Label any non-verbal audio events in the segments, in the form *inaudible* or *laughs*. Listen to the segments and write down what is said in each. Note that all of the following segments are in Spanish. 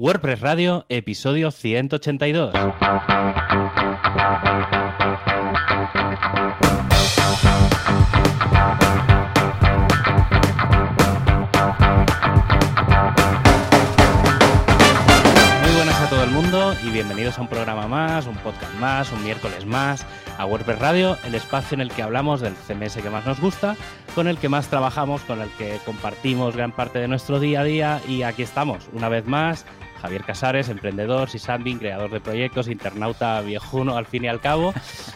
WordPress Radio, episodio 182. Muy buenas a todo el mundo y bienvenidos a un programa más, un podcast más, un miércoles más, a WordPress Radio, el espacio en el que hablamos del CMS que más nos gusta, con el que más trabajamos, con el que compartimos gran parte de nuestro día a día y aquí estamos, una vez más, Javier Casares, emprendedor, sysadmin, creador de proyectos, internauta viejuno al fin y al cabo,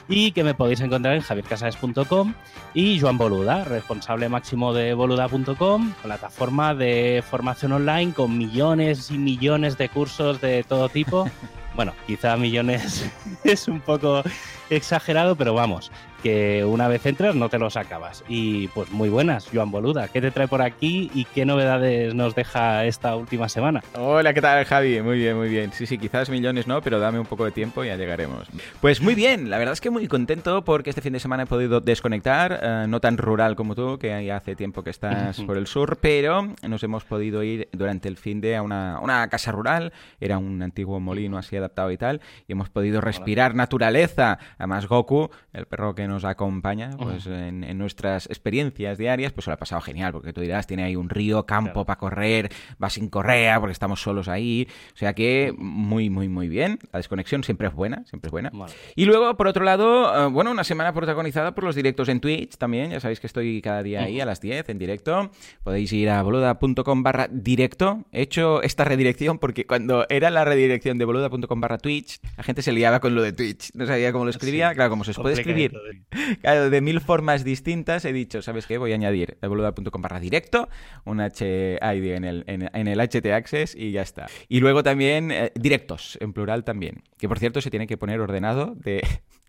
y que me podéis encontrar en javiercasares.com y Joan Boluda, responsable máximo de boluda.com, plataforma de formación online con millones y millones de cursos de todo tipo. *laughs* Bueno, quizá millones *laughs* es un poco exagerado, pero vamos, que una vez entras no te los acabas. Y pues muy buenas, Joan Boluda. ¿Qué te trae por aquí y qué novedades nos deja esta última semana? Hola, ¿qué tal, Javi? Muy bien, muy bien. Sí, sí, quizás millones no, pero dame un poco de tiempo y ya llegaremos. Pues muy bien, la verdad es que muy contento porque este fin de semana he podido desconectar, eh, no tan rural como tú, que ya hace tiempo que estás por el sur, pero nos hemos podido ir durante el fin de a una, una casa rural, era un antiguo molino así adaptado y tal, y hemos podido respirar naturaleza. Además, Goku, el perro que nos acompaña pues, en, en, nuestras experiencias diarias, pues se lo ha pasado genial, porque tú dirás, tiene ahí un río, campo claro. para correr, va sin correa, porque estamos solos ahí. O sea que muy, muy, muy bien. La desconexión siempre es buena, siempre es buena. Vale. Y luego, por otro lado, uh, bueno, una semana protagonizada por los directos en Twitch también. Ya sabéis que estoy cada día ahí a las 10 en directo. Podéis ir a boluda.com barra directo. He hecho esta redirección porque cuando era la redirección de boluda.com barra Twitch, la gente se liaba con lo de Twitch. No sabía cómo lo escribía. Sí. Claro, como se puede escribir *laughs* claro, de mil formas distintas he dicho, ¿sabes qué? Voy a añadir boluda.com barra directo, un HID en el, en, en, el HT Access y ya está. Y luego también eh, directos, en plural también. Que por cierto se tiene que poner ordenado de...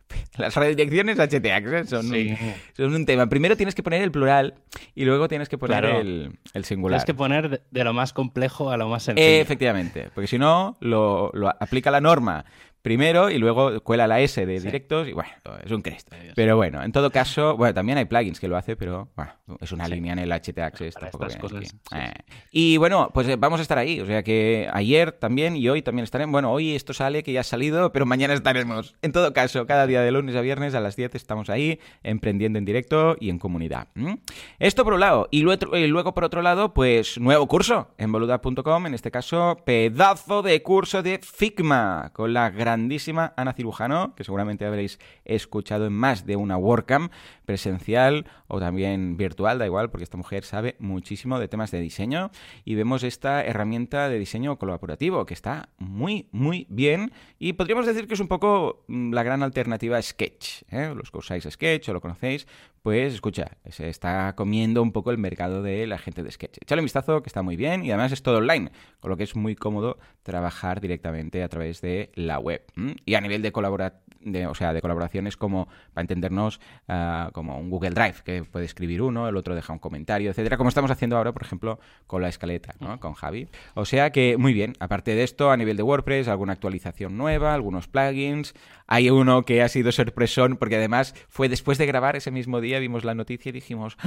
*laughs* Las redirecciones HT Access son, sí. un, son, un, tema. Primero tienes que poner el plural y luego tienes que poner claro. el, el, singular. Tienes que poner de lo más complejo a lo más sencillo. Eh, efectivamente, porque si no, lo, lo aplica la norma primero y luego cuela la S de directos sí. y bueno, es un Cristo. Pero bueno, en todo caso, bueno, también hay plugins que lo hace, pero bueno, es una sí. línea en el HT Access. Para estas cosas, sí, eh. Y bueno, pues eh, vamos a estar ahí. O sea que ayer también y hoy también estaremos. Bueno, hoy esto sale que ya ha salido, pero mañana estaremos. En todo caso, cada día de lunes a viernes a las 10 estamos ahí, emprendiendo en directo y en comunidad. ¿Mm? Esto por un lado. Y luego, y luego, por otro lado, pues nuevo curso en boluda.com. En este caso, pedazo de curso de Figma con la gran grandísima Ana Cirujano, que seguramente habréis escuchado en más de una WordCamp presencial o también virtual, da igual, porque esta mujer sabe muchísimo de temas de diseño y vemos esta herramienta de diseño colaborativo que está muy, muy bien y podríamos decir que es un poco mm, la gran alternativa a Sketch. ¿eh? Los que usáis Sketch o lo conocéis, pues escucha, se está comiendo un poco el mercado de la gente de Sketch. Échale un vistazo que está muy bien y además es todo online, con lo que es muy cómodo trabajar directamente a través de la web. Y a nivel de, colabora de, o sea, de colaboraciones como, para entendernos, uh, como un Google Drive, que puede escribir uno, el otro deja un comentario, etcétera, como estamos haciendo ahora, por ejemplo, con la escaleta, ¿no? Con Javi. O sea que, muy bien, aparte de esto, a nivel de WordPress, alguna actualización nueva, algunos plugins, hay uno que ha sido sorpresón, porque además fue después de grabar ese mismo día, vimos la noticia y dijimos,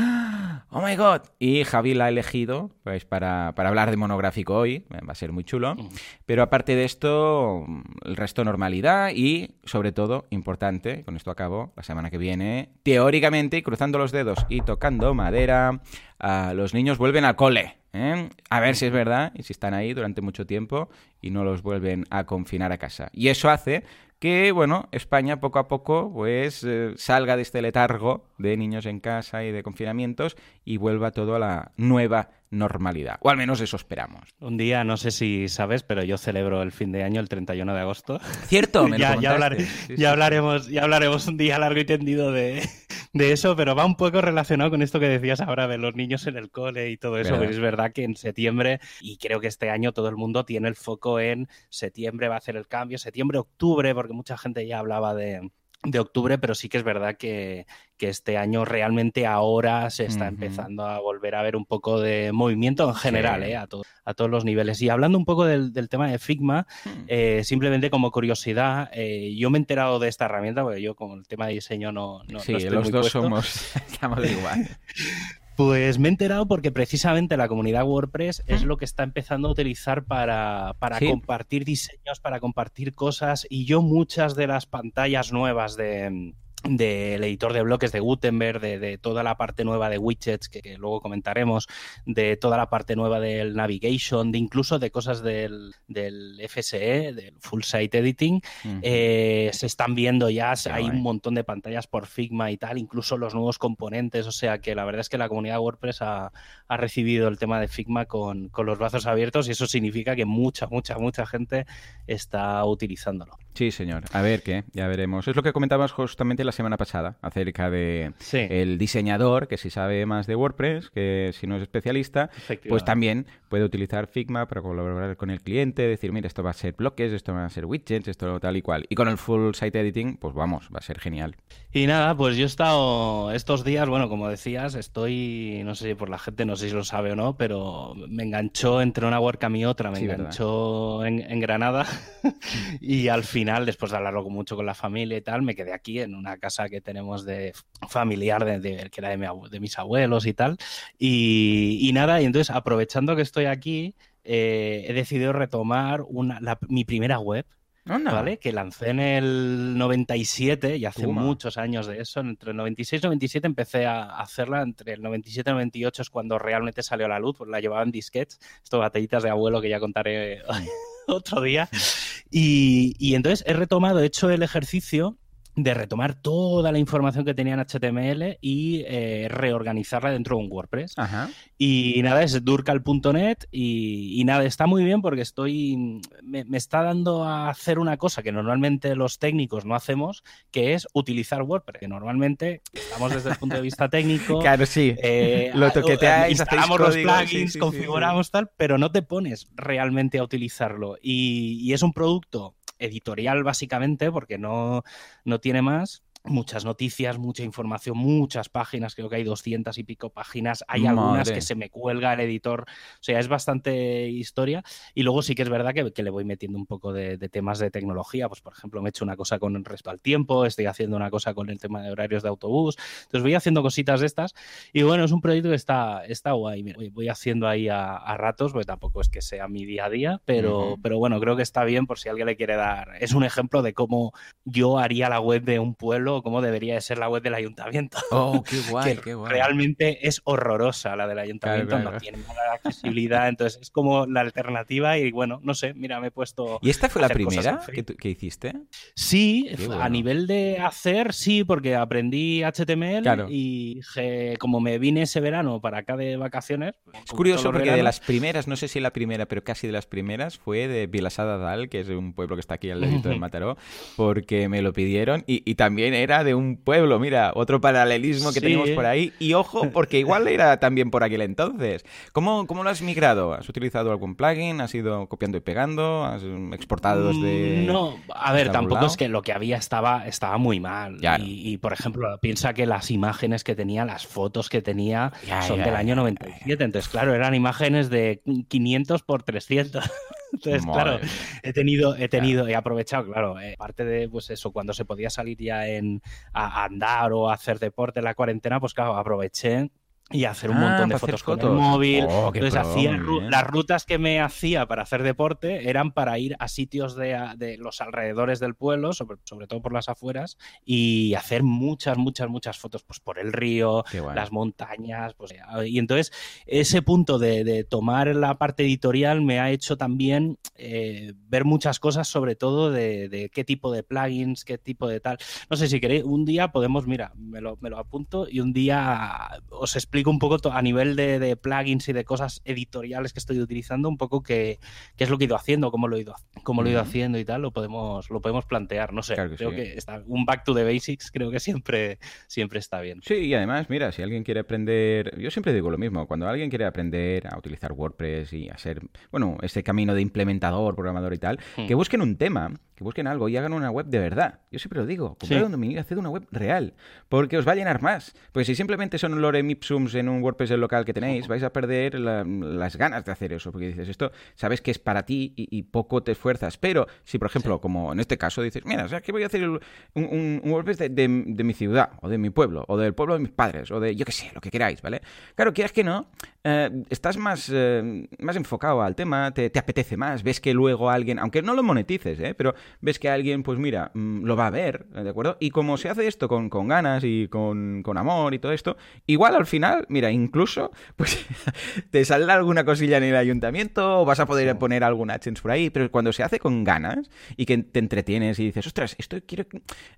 ¡Oh my god! Y Javi la ha elegido pues, para, para hablar de monográfico hoy, va a ser muy chulo. Pero aparte de esto, el resto normalidad y, sobre todo, importante, con esto acabo, la semana que viene, teóricamente, cruzando los dedos y tocando madera, uh, los niños vuelven al cole. ¿eh? A ver si es verdad y si están ahí durante mucho tiempo y no los vuelven a confinar a casa. Y eso hace que, bueno, España poco a poco pues eh, salga de este letargo de niños en casa y de confinamientos y vuelva todo a la nueva normalidad. O al menos eso esperamos. Un día, no sé si sabes, pero yo celebro el fin de año el 31 de agosto. Cierto, *laughs* me ya, lo ya, hablar, sí, ya sí. hablaremos, ya hablaremos un día largo y tendido de, de, eso, pero va un poco relacionado con esto que decías ahora de los niños en el cole y todo eso. Pero es verdad que en septiembre, y creo que este año todo el mundo tiene el foco en septiembre va a hacer el cambio, septiembre, octubre, porque mucha gente ya hablaba de, de octubre, pero sí que es verdad que, que, este año realmente ahora se está uh -huh. empezando a volver a ver un poco de movimiento en general, sí. eh, a, to a, todos los niveles. Y hablando un poco del, del tema de Figma, uh -huh. eh, simplemente como curiosidad, eh, yo me he enterado de esta herramienta, porque yo con el tema de diseño no, no, sí, no estoy los muy dos puesto. somos, *laughs* estamos igual. *laughs* Pues me he enterado porque precisamente la comunidad WordPress es lo que está empezando a utilizar para, para compartir diseños, para compartir cosas y yo muchas de las pantallas nuevas de del editor de bloques de Gutenberg, de, toda la parte nueva de widgets que, luego comentaremos, de toda la parte nueva del navigation, de incluso de cosas del, del FSE, del Full Site Editing, eh, se están viendo ya, hay un montón de pantallas por Figma y tal, incluso los nuevos componentes, o sea que la verdad es que la comunidad WordPress ha, ha recibido el tema de Figma con, con los brazos abiertos y eso significa que mucha, mucha, mucha gente está utilizándolo. Sí, señor. A ver qué, ya veremos. Es lo que comentabas justamente la semana pasada acerca de el diseñador que si sabe más de WordPress, que si no es especialista, pues también puede utilizar Figma para colaborar con el cliente, decir, mira, esto va a ser bloques, esto va a ser widgets, esto tal y cual. Y con el full site editing, pues vamos, va a ser genial. Y nada, pues yo he estado estos días, bueno, como decías, estoy, no sé si por la gente, no sé si lo sabe o no, pero me enganchó entre una WordCamp y otra, me enganchó en Granada *laughs* y al final después de hablarlo mucho con la familia y tal, me quedé aquí en una casa que tenemos de familiar, de, que era de, mis abuelos y tal. Y, nada, y entonces aprovechando que estoy aquí, eh, he decidido retomar una, mi primera web. ¿Vale? Que lancé en el 97 y hace muchos años de eso. Entre el 96 y el 97 empecé a hacerla. Entre el 97 y el 98 es cuando realmente salió a la luz. Pues la llevaba en disquets. Esto batallitas de abuelo que ya contaré *laughs* otro día. *laughs* Y, y entonces he retomado, he hecho el ejercicio de retomar toda la información que tenía en HTML y eh, reorganizarla dentro de un WordPress. Y nada, es durcal.net y, nada, está muy bien porque estoy, me, está dando a hacer una cosa que normalmente los técnicos no hacemos, que es utilizar WordPress, que normalmente estamos desde el punto de vista técnico. *laughs* claro, sí. Eh, Lo instalamos los plugins, configuramos tal, pero no te pones realmente a utilizarlo. y es un producto editorial básicamente, porque no, no tiene más muchas noticias, mucha información, muchas páginas, creo que hay doscientas y pico páginas, hay algunas que se me cuelga el editor, o sea, es bastante historia. Y luego sí que es verdad que, le voy metiendo un poco de, temas de tecnología, pues por ejemplo me he hecho una cosa con el resto al tiempo, estoy haciendo una cosa con el tema de horarios de autobús, entonces voy haciendo cositas de estas y bueno, es un proyecto que está, está guay, voy, haciendo ahí a, ratos, porque tampoco es que sea mi día a día, pero, pero bueno, creo que está bien por si alguien le quiere dar, es un ejemplo de cómo yo haría la web de un pueblo cómo debería de ser la web del ayuntamiento. *laughs* Oh, qué guay, que qué guay. Realmente es horrorosa la del ayuntamiento, no tiene nada de accesibilidad, entonces es como la alternativa y bueno, no sé, mira, me he puesto... ¿Y esta fue la primera que, hiciste? Sí, a nivel de hacer, sí, porque aprendí HTML y como me vine ese verano para acá de vacaciones... Pues, es curioso porque de las primeras, no sé si la primera, pero casi de las primeras, fue de Vilasada Dal, que es un pueblo que está aquí al ladito de Mataró, porque me lo pidieron y también era de un pueblo, mira, otro paralelismo que tenemos por ahí. Y ojo, porque igual era *laughs* también por aquel entonces. ¿Cómo, ¿Cómo lo has migrado? ¿Has utilizado algún plugin? ¿Has ido copiando y pegando? ¿Has exportado desde.? Mm, no, a ver, tampoco es que lo que había estaba, estaba muy mal. Y, por ejemplo, piensa que las imágenes que tenía, las fotos que tenía, son del año 97. Entonces, claro, eran imágenes de 500 por 300. Entonces, claro, he tenido, he tenido, he aprovechado, claro, eh, parte de pues eso, cuando se podía salir ya en a andar o a hacer deporte en la cuarentena, pues claro, aproveché y hacer un ah, montón de fotos, con el móvil. Oh, Entonces hacía las rutas que me hacía para hacer deporte eran para ir a sitios de, los alrededores del pueblo, sobre, sobre, todo por las afueras, y hacer muchas, muchas, muchas fotos pues por el río, las montañas, pues y entonces ese punto de, tomar la parte editorial me ha hecho también eh, ver muchas cosas, sobre todo de, qué tipo de plugins, qué tipo de tal. No sé si queréis, un día podemos, mira, me lo, me lo apunto y un día os explico un poco a nivel de, plugins y de cosas editoriales que estoy utilizando, un poco qué, es lo que he ido haciendo, cómo lo he ido, cómo lo he ido haciendo y tal, lo podemos, lo podemos plantear. No sé, creo que está, un back to the basics creo que siempre, siempre está bien. Sí, y además, mira, si alguien quiere aprender, yo siempre digo lo mismo, cuando alguien quiere aprender a utilizar WordPress y a ser, bueno, ese camino de implementador, programador y tal, hmm. que busquen un tema que busquen algo y hagan una web de verdad. Yo siempre lo digo, comprar un dominio haced una web real, porque os va a llenar más. Pues si simplemente son lorem en un WordPress local que tenéis, vais a perder las ganas de hacer eso, porque dices, esto sabes que es para ti y, poco te esfuerzas. Pero si, por ejemplo, como en este caso, dices, mira, o sea, que voy a hacer un, un, WordPress de, mi ciudad, o de mi pueblo, o del pueblo de mis padres, o de, yo qué sé, lo que queráis, ¿vale? Claro, quieras que no, eh, estás más, eh, más enfocado al tema, te, apetece más, ves que luego alguien, aunque no lo monetices, ¿eh? pero ves que alguien, pues mira, mm, lo va a ver, ¿de acuerdo? Y como se hace esto con, con ganas y con, con, amor y todo esto, igual al final, mira, incluso, pues *laughs* te saldrá alguna cosilla en el ayuntamiento o vas a poder poner alguna AdSense por ahí, pero cuando se hace con ganas y que te entretienes y dices, ostras, esto quiero...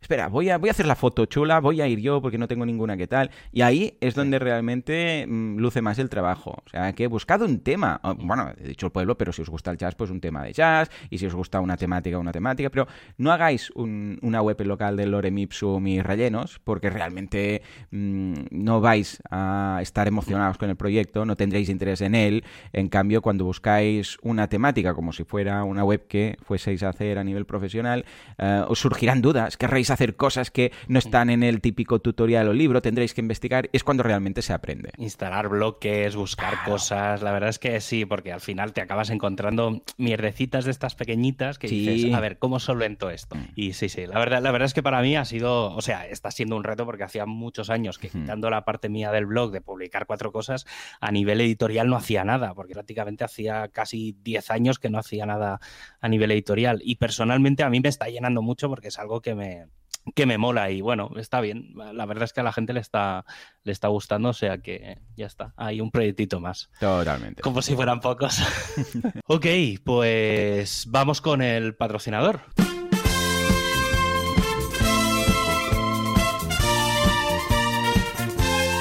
Espera, voy a, voy a hacer la foto chula, voy a ir yo porque no tengo ninguna que tal. Y ahí es donde realmente mm, luce más el trabajo. O sea, que he buscado un tema. Bueno, he dicho el pueblo, pero si os gusta el jazz, pues un tema de jazz. Y si os gusta una temática, una temática. Pero no hagáis una web local de Lorem Ipsum y rellenos, porque realmente mm, no vais a estar emocionados con el proyecto, no tendréis interés en él. En cambio, cuando buscáis una temática, como si fuera una web que fueseis a hacer a nivel profesional, eh, os surgirán dudas, querréis hacer cosas que no están en el típico tutorial o libro, tendréis que investigar. Es cuando realmente se aprende. Instalar bloques, buscar cosas. La verdad es que sí, porque al final te acabas encontrando mierdecitas de estas pequeñitas que dices, a ver, ¿cómo solvento esto? Mm. Y sí, sí, la verdad, la verdad es que para mí ha sido, o sea, está siendo un reto porque hacía muchos años que quitando la parte mía del blog de publicar cuatro cosas, a nivel editorial no hacía nada, porque prácticamente hacía casi 10 años que no hacía nada a nivel editorial. Y personalmente a mí me está llenando mucho porque es algo que me, que me mola y bueno, está bien. La verdad es que a la gente le está, le está gustando, o sea que ya está. Hay un proyectito más. Totalmente. Como si fueran pocos. *laughs* ok, pues vamos con el patrocinador.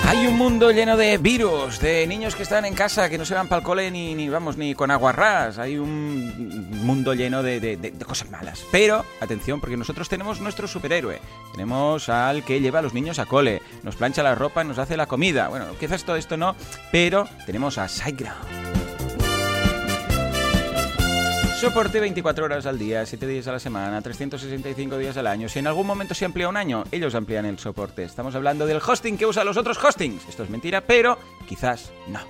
Hay un mundo lleno de virus, de niños que están en casa, que no se van para el cole ni, ni vamos, ni con aguarrás. Hay un mundo lleno de, cosas malas. Pero, atención, porque nosotros tenemos nuestro superhéroe. Tenemos al que lleva a los niños a cole, nos plancha la ropa, nos hace la comida. Bueno, quizás todo esto no, pero tenemos a SiteGround. Soporte 24 horas al día, 7 días a la semana, 365 días al año. Si en algún momento se amplía un año, ellos amplían el soporte. Estamos hablando del hosting que usa los otros hostings. Esto es mentira, pero quizás no.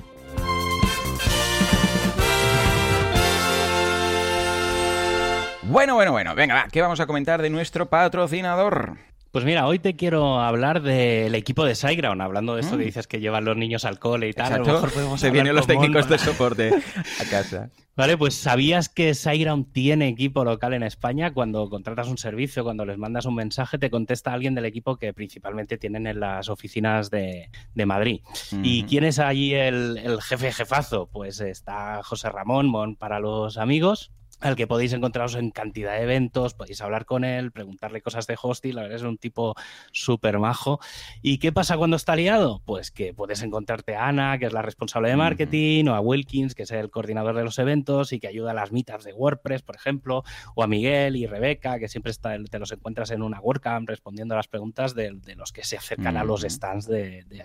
Bueno, bueno, bueno. Venga, va. ¿Qué vamos a comentar de nuestro patrocinador? Pues mira, hoy te quiero hablar del equipo de SiteGround, hablando de esto que mm. dices que llevan los niños al cole y tal. A lo mejor podemos Se vienen los técnicos de soporte a *laughs* casa. Vale, pues ¿sabías que SiteGround tiene equipo local en España? Cuando contratas un servicio, cuando les mandas un mensaje, te contesta alguien del equipo que principalmente tienen en las oficinas de, Madrid. ¿Y quién es allí el, el, jefe jefazo? Pues está José Ramón, Mon para los amigos, al que podéis encontraros en cantidad de eventos, podéis hablar con él, preguntarle cosas de hosting, la verdad es un tipo súper majo. ¿Y qué pasa cuando está liado? Pues que puedes encontrarte a Ana, que es la responsable de marketing, o a Wilkins, que es el coordinador de los eventos y que ayuda a las meetups de WordPress, por ejemplo, o a Miguel y Rebeca, que siempre está, te los encuentras en una WordCamp respondiendo a las preguntas de, los que se acercan a los stands de, de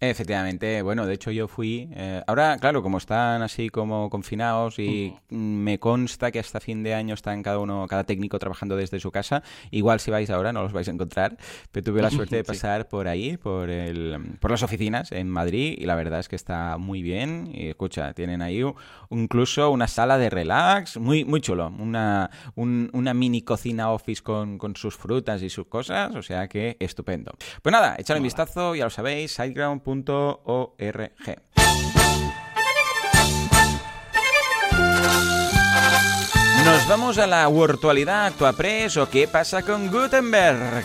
Efectivamente, bueno, de hecho yo fui, eh, ahora claro, como están así como confinados y me consta que hasta fin de año están cada uno, cada técnico trabajando desde su casa. Igual si vais ahora no los vais a encontrar, pero tuve la *laughs* suerte de pasar por ahí, por, el, por las oficinas en Madrid y la verdad es que está muy bien. Y escucha, tienen ahí incluso una sala de relax, muy, muy chulo, una, una mini cocina office con, con sus frutas y sus cosas, o sea que estupendo. Pues nada, echadle un vistazo, ya lo sabéis, siteground.org. Nos vamos a la virtualidad ActuaPress o qué pasa con Gutenberg.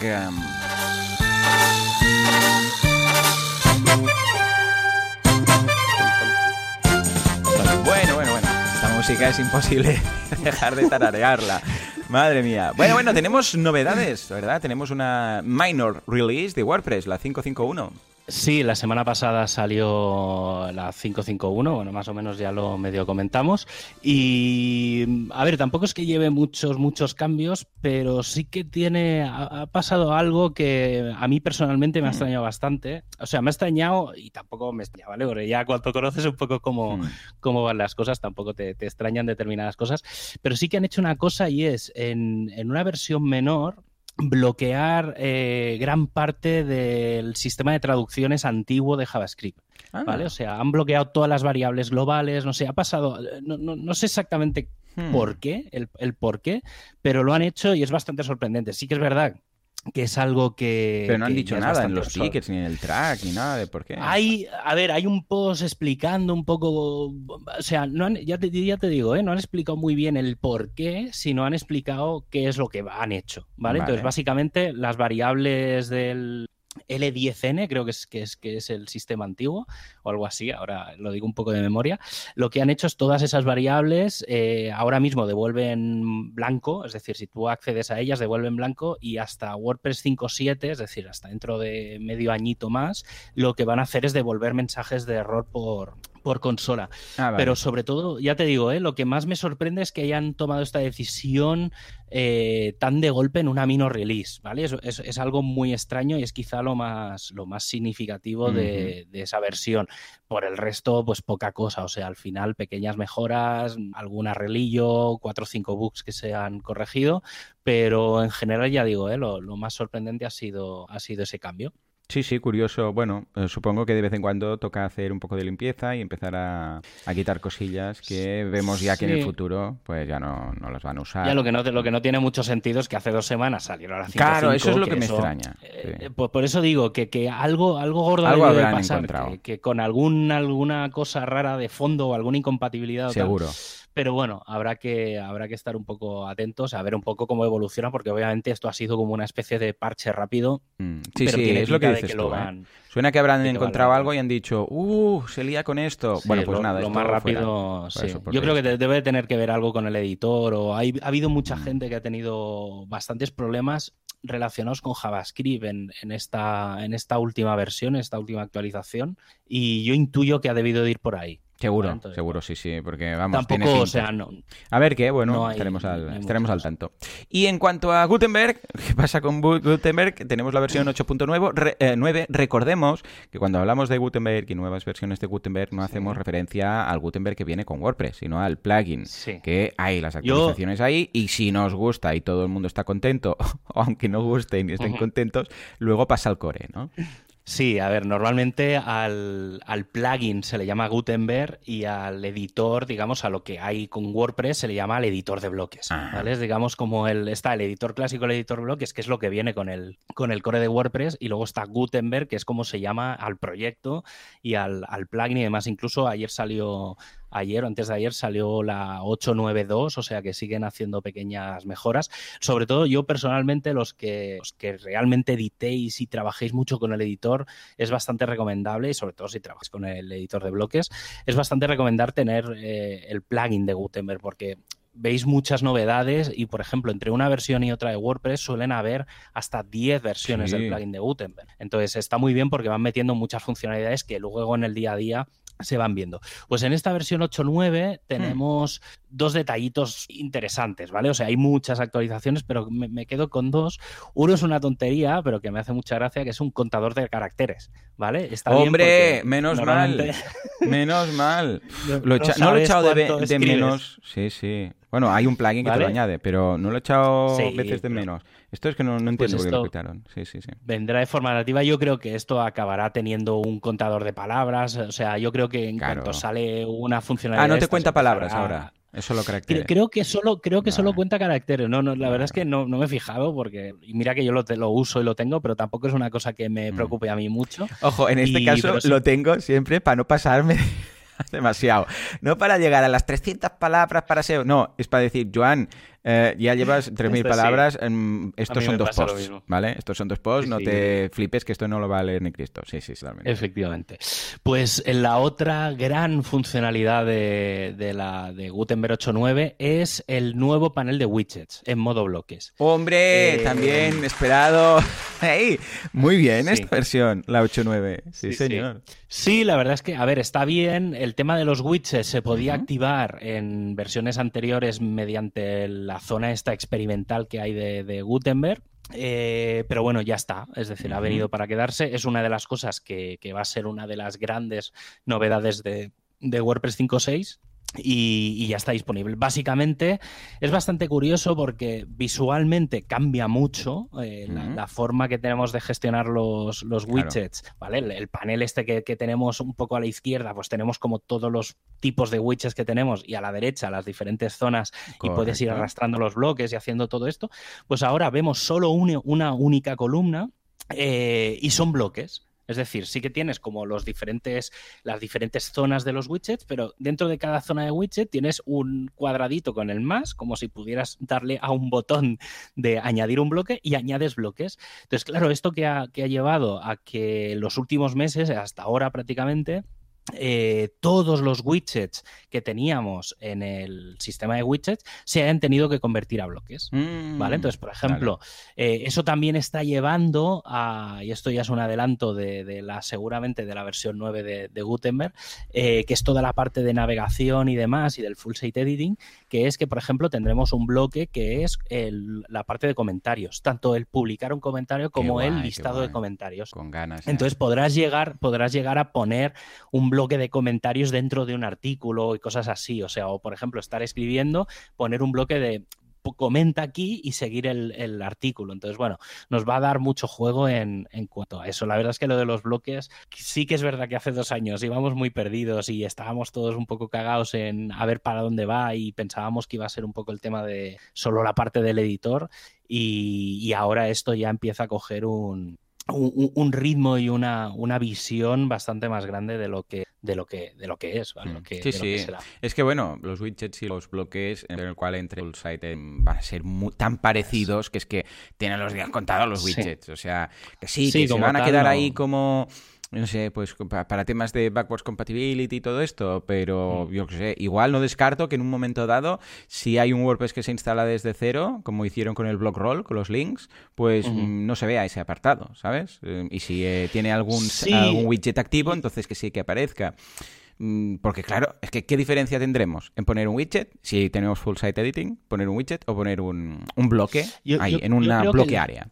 Bueno, bueno, bueno. Esta música es imposible *laughs* dejar de tararearla. Madre mía. Bueno, bueno, tenemos novedades, ¿verdad? Tenemos una minor release de WordPress, la 551. Sí, la semana pasada salió la 551, bueno, más o menos ya lo medio comentamos. Y a ver, tampoco es que lleve muchos, muchos cambios, pero sí que tiene, ha, pasado algo que a mí personalmente me ha mm. extrañado bastante. O sea, me ha extrañado y tampoco me extraña, ¿vale? Porque ya cuando conoces un poco cómo, mm. cómo van las cosas, tampoco te, extrañan determinadas cosas. Pero sí que han hecho una cosa y es en, en una versión menor, bloquear eh, gran parte del sistema de traducciones antiguo de JavaScript. ¿Vale? O sea, han bloqueado todas las variables globales, no sé, ha pasado, no, sé exactamente hmm. por qué, el, el, por qué, pero lo han hecho y es bastante sorprendente. Sí que es verdad que es algo que... Pero no han dicho nada en los tickets, ni en el track, ni nada de por qué. Hay, a ver, hay un post explicando un poco, o sea, no ya, te, ya te digo, ¿eh? no han explicado muy bien el por qué, sino han explicado qué es lo que han hecho, ¿vale? Entonces, básicamente, las variables del, L10N, creo que es, que, es, que es el sistema antiguo o algo así, ahora lo digo un poco de memoria, lo que han hecho es todas esas variables eh, ahora mismo devuelven blanco, es decir, si tú accedes a ellas devuelven blanco y hasta WordPress 5.7, es decir, hasta dentro de medio añito más, lo que van a hacer es devolver mensajes de error por, por consola. Ah, Pero sobre todo, ya te digo, ¿eh? lo que más me sorprende es que hayan tomado esta decisión eh, tan de golpe en una mino release, ¿vale? Es, es, algo muy extraño y es quizá lo más, lo más significativo de, esa versión. Por el resto, pues poca cosa. O sea, al final, pequeñas mejoras, algún arreglillo, cuatro o cinco bugs que se han corregido, pero en general, ya digo, ¿eh? lo, lo más sorprendente ha sido, ha sido ese cambio. Sí, sí, curioso. Bueno, eh, supongo que de vez en cuando toca hacer un poco de limpieza y empezar a, quitar cosillas que vemos ya que en el futuro pues ya no, no, las van a usar. Ya lo que no lo que no tiene mucho sentido es que hace dos semanas salieron a la Claro, eso es lo que, me extraña. Eh, por, eso digo que, que algo, algo gordo algo debe pasar. Que, que, con algún, alguna cosa rara de fondo o alguna incompatibilidad. Seguro. Pero bueno, habrá que, habrá que estar un poco atentos a ver un poco cómo evoluciona, porque obviamente esto ha sido como una especie de parche rápido. Mm, sí, sí, es lo que dices tú, ¿eh? Suena que habrán encontrado algo y han dicho, ¡uh! Se lía con esto. bueno, pues nada, lo más rápido. Sí. Yo creo que debe tener que ver algo con el editor, o ha habido mucha mm. gente que ha tenido bastantes problemas relacionados con JavaScript en, en, esta, en esta última versión, en esta última actualización, y yo intuyo que ha debido de ir por ahí. Seguro, seguro, sí, sí, porque vamos. Tampoco, o sea, no. A ver qué, bueno, estaremos, al, estaremos al tanto. Y en cuanto a Gutenberg, *laughs* ¿qué pasa con Gutenberg? Tenemos la versión 8.9. Eh, recordemos que cuando hablamos de Gutenberg y nuevas versiones de Gutenberg, no hacemos referencia al Gutenberg que viene con WordPress, sino al plugin. Que hay las actualizaciones ahí, y si nos gusta y todo el mundo está contento, *laughs* aunque no guste y estén contentos, luego pasa al core, ¿no? Sí, a ver, normalmente al, plugin se le llama Gutenberg y al editor, digamos, a lo que hay con WordPress se le llama el editor de bloques. ¿vale? Es, digamos, como el, está el editor clásico, el editor de bloques, que es lo que viene con el, con el core de WordPress, y luego está Gutenberg, que es como se llama al proyecto y al, al plugin y demás. Incluso ayer salió ayer o antes de ayer salió la 892, o sea que siguen haciendo pequeñas mejoras. Sobre todo yo personalmente, los que, que realmente editéis y trabajéis mucho con el editor, es bastante recomendable, y sobre todo si trabajas con el editor de bloques, es bastante recomendar tener eh, el plugin de Gutenberg, porque veis muchas novedades y, por ejemplo, entre una versión y otra de WordPress suelen haber hasta 10 versiones del plugin de Gutenberg. Entonces está muy bien porque van metiendo muchas funcionalidades que luego en el día a día se van viendo. Pues en esta versión 8.9 tenemos dos detallitos interesantes, ¿vale? O sea, hay muchas actualizaciones, pero me, quedo con dos. Uno es una tontería, pero que me hace mucha gracia, que es un contador de caracteres, ¿vale? Está Hombre, menos mal. *laughs* Menos mal. *laughs* no, lo he echado de, menos. Sí, sí. Bueno, hay un plugin que te lo añade, pero no lo he echado veces de menos. Esto es que no, entiendo pues por qué lo quitaron. Sí, sí, sí. Vendrá de forma nativa. Yo creo que esto acabará teniendo un contador de palabras. O sea, yo creo que en cuanto sale una funcionalidad. Ah, no te cuenta palabras ahora. Es solo caracteres. Creo, que solo, creo que solo cuenta caracteres. No, no, la verdad es que no, no, me he fijado porque. Y mira que yo lo, lo, uso y lo tengo, pero tampoco es una cosa que me mm. preocupe a mí mucho. Ojo, en este caso lo tengo siempre para no pasarme *laughs* demasiado. No para llegar a las 300 palabras para SEO. No, es para decir, Joan, eh, ya llevas *laughs* 3.000 palabras, estos son dos posts, ¿vale? Estos son dos posts, no te flipes que esto no lo va a leer ni Cristo. Sí, sí, totalmente. Efectivamente. Pues la otra gran funcionalidad de, la de Gutenberg 8.9 es el nuevo panel de widgets en modo bloques. ¡Hombre! Eh, también esperado. *laughs* muy bien esta versión, la 8.9. Sí, señor. Sí. la verdad es que, a ver, está bien. El tema de los widgets se podía activar en versiones anteriores mediante la zona esta experimental que hay de, Gutenberg. Eh, pero bueno, ya está. Es decir, ha venido para quedarse. Es una de las cosas que, va a ser una de las grandes novedades de, de WordPress 5.6 y, ya está disponible. Básicamente es bastante curioso porque visualmente cambia mucho eh, la, forma que tenemos de gestionar los, widgets. ¿vale? El, panel este que, tenemos un poco a la izquierda, pues tenemos como todos los tipos de widgets que tenemos y a la derecha las diferentes zonas y puedes ir arrastrando los bloques y haciendo todo esto. Pues ahora vemos solo una única columna eh, y son bloques. Es decir, sí que tienes como los diferentes, las diferentes zonas de los widgets, pero dentro de cada zona de widget tienes un cuadradito con el más, como si pudieras darle a un botón de añadir un bloque y añades bloques. Entonces, claro, esto que ha, que ha llevado a que los últimos meses, hasta ahora prácticamente, eh, todos los widgets que teníamos en el sistema de widgets se hayan tenido que convertir a bloques. ¿Vale? Mm, Entonces, por ejemplo, eh, eso también está llevando a, y esto ya es un adelanto de, la, seguramente de la versión 9 de, Gutenberg, eh, que es toda la parte de navegación y demás y del full site editing, que es que, por ejemplo, tendremos un bloque que es la parte de comentarios, tanto el publicar un comentario como el listado de comentarios. Con ganas. Entonces podrás llegar, podrás llegar a poner un bloque bloque de comentarios dentro de un artículo y cosas así. O sea, o por ejemplo, estar escribiendo, poner un bloque de comenta aquí y seguir el, artículo. Entonces, bueno, nos va a dar mucho juego en, en, cuanto a eso. La verdad es que lo de los bloques, sí que es verdad que hace dos años íbamos muy perdidos y estábamos todos un poco cagados en a ver para dónde va y pensábamos que iba a ser un poco el tema de solo la parte del editor y ahora esto ya empieza a coger un, un, ritmo y una, una, visión bastante más grande de lo que de lo que de lo que es mm. sí sí. es que bueno los widgets y los bloques en el cual entre el site van a ser tan parecidos que es que tienen los días contados los widgets. O sea que sí, que se van a quedar ahí como no sé, pues para temas de backwards compatibility y todo esto, pero mm. yo qué sé, igual no descarto que en un momento dado, si hay un WordPress que se instala desde cero, como hicieron con el roll con los links, pues mm, no se vea ese apartado, ¿sabes? Eh, y si eh, tiene algún, algún widget activo, entonces que sí que aparezca. Mm, porque claro, es que ¿qué diferencia tendremos en poner un widget si tenemos full site editing, poner un widget o poner un, un bloque ahí, en una bloque área?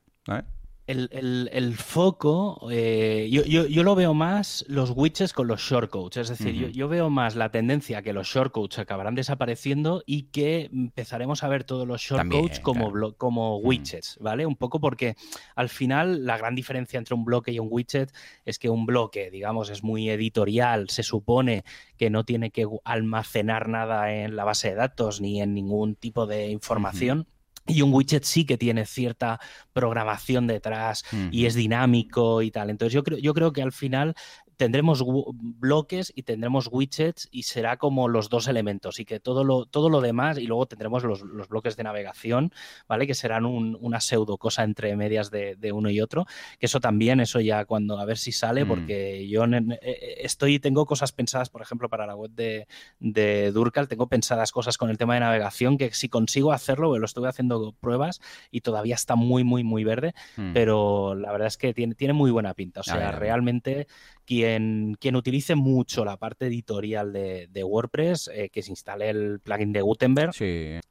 El, el, foco, eh, yo, yo, lo veo más los widgets con los shortcodes. Es decir, yo, yo, veo más la tendencia que los shortcodes acabarán desapareciendo y que empezaremos a ver todos los shortcodes como, como widgets, ¿vale? Un poco porque al final la gran diferencia entre un bloque y un widget es que un bloque, digamos, es muy editorial, se supone que no tiene que almacenar nada en la base de datos ni en ningún tipo de información. Y un widget sí que tiene cierta programación detrás y es dinámico y tal. Entonces yo creo, yo creo que al final tendremos bloques y tendremos widgets y será como los dos elementos y que todo lo, todo lo demás y luego tendremos los, bloques de navegación, ¿vale? Que serán una pseudo cosa entre medias de, uno y otro, que eso también, eso ya cuando, a ver si sale, mm. porque yo eh, eh, estoy, tengo cosas pensadas, por ejemplo, para la web de, de Durcal, tengo pensadas cosas con el tema de navegación que si consigo hacerlo, lo estuve haciendo pruebas y todavía está muy, muy, muy verde, mm. pero la verdad es que tiene, tiene muy buena pinta, o sea, realmente quien, quien utilice mucho la parte editorial de, WordPress, eh, que se instale el plugin de Gutenberg,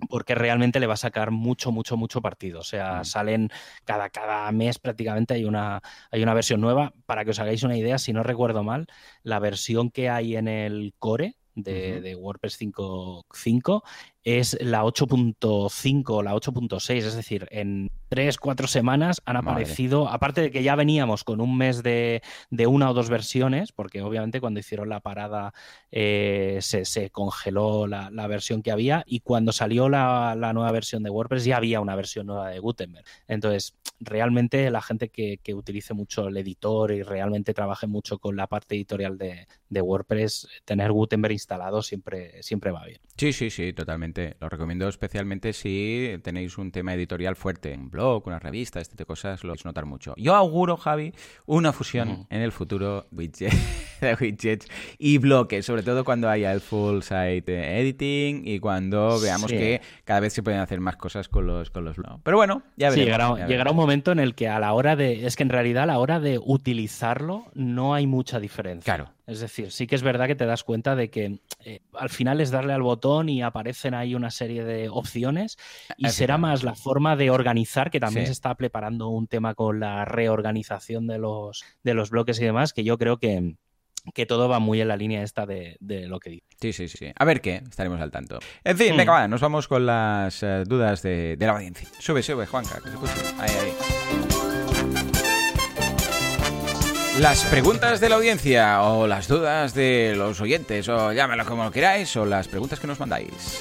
porque realmente le va a sacar mucho, mucho, mucho partido. O sea, mm. salen cada, cada mes prácticamente hay una, hay una versión nueva. Para que os hagáis una idea, si no recuerdo mal, la versión que hay en el core, de, de, WordPress 5.5 es la 8.5 o la 8.6, es decir, en tres, cuatro semanas han aparecido, aparte de que ya veníamos con un mes de, una o dos versiones, porque obviamente cuando hicieron la parada eh, se, congeló la, versión que había y cuando salió la, nueva versión de WordPress ya había una versión nueva de Gutenberg. Entonces, realmente la gente que, utilice mucho el editor y realmente trabaje mucho con la parte editorial de, WordPress, tener Gutenberg instalado siempre, siempre va bien. Sí, sí, sí, totalmente. Totalmente. Lo recomiendo especialmente si tenéis un tema editorial fuerte, un blog, una revista, este tipo de cosas, lo vais a notar mucho. Yo auguro, Javi, una fusión en el futuro widget, *laughs* de widgets y bloques, sobre todo cuando haya el full site editing y cuando veamos que cada vez se pueden hacer más cosas con los, con los blogs. Pero bueno, ya veremos. llegará, llegará un momento en el que a la hora de... Es que en realidad a la hora de utilizarlo no hay mucha diferencia. Claro. Es decir, sí que es verdad que te das cuenta de que eh, al final es darle al botón y aparecen ahí una serie de opciones y será más la forma de organizar, que también se está preparando un tema con la reorganización de los, de los bloques y demás, que yo creo que, que todo va muy en la línea esta de, lo que dice. Sí, sí, sí. A ver qué, estaremos al tanto. En fin, venga, mm. va, nos vamos con las eh, dudas de, la audiencia. Sube, sube, Juanca, que se escuche. Ahí, ahí. Las preguntas de la audiencia o las dudas de los oyentes o llámalo como lo queráis o las preguntas que nos mandáis.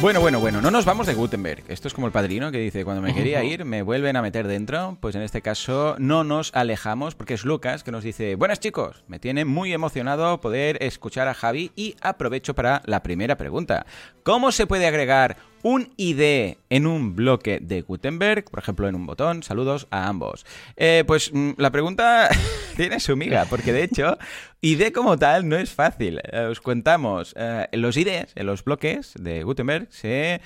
Bueno, bueno, bueno, no nos vamos de Gutenberg. Esto es como el padrino que dice, cuando me quería ir, me vuelven a meter dentro. Pues en este caso no nos alejamos porque es Lucas que nos dice, buenas chicos, me tiene muy emocionado poder escuchar a Javi y aprovecho para la primera pregunta. ¿Cómo se puede agregar un ID en un bloque de Gutenberg, por ejemplo en un botón. Saludos a ambos. Eh, pues mm, la pregunta *laughs* tiene su miga, porque de hecho ID como tal no es fácil. Eh, os contamos, eh, los IDs en los bloques de Gutenberg se,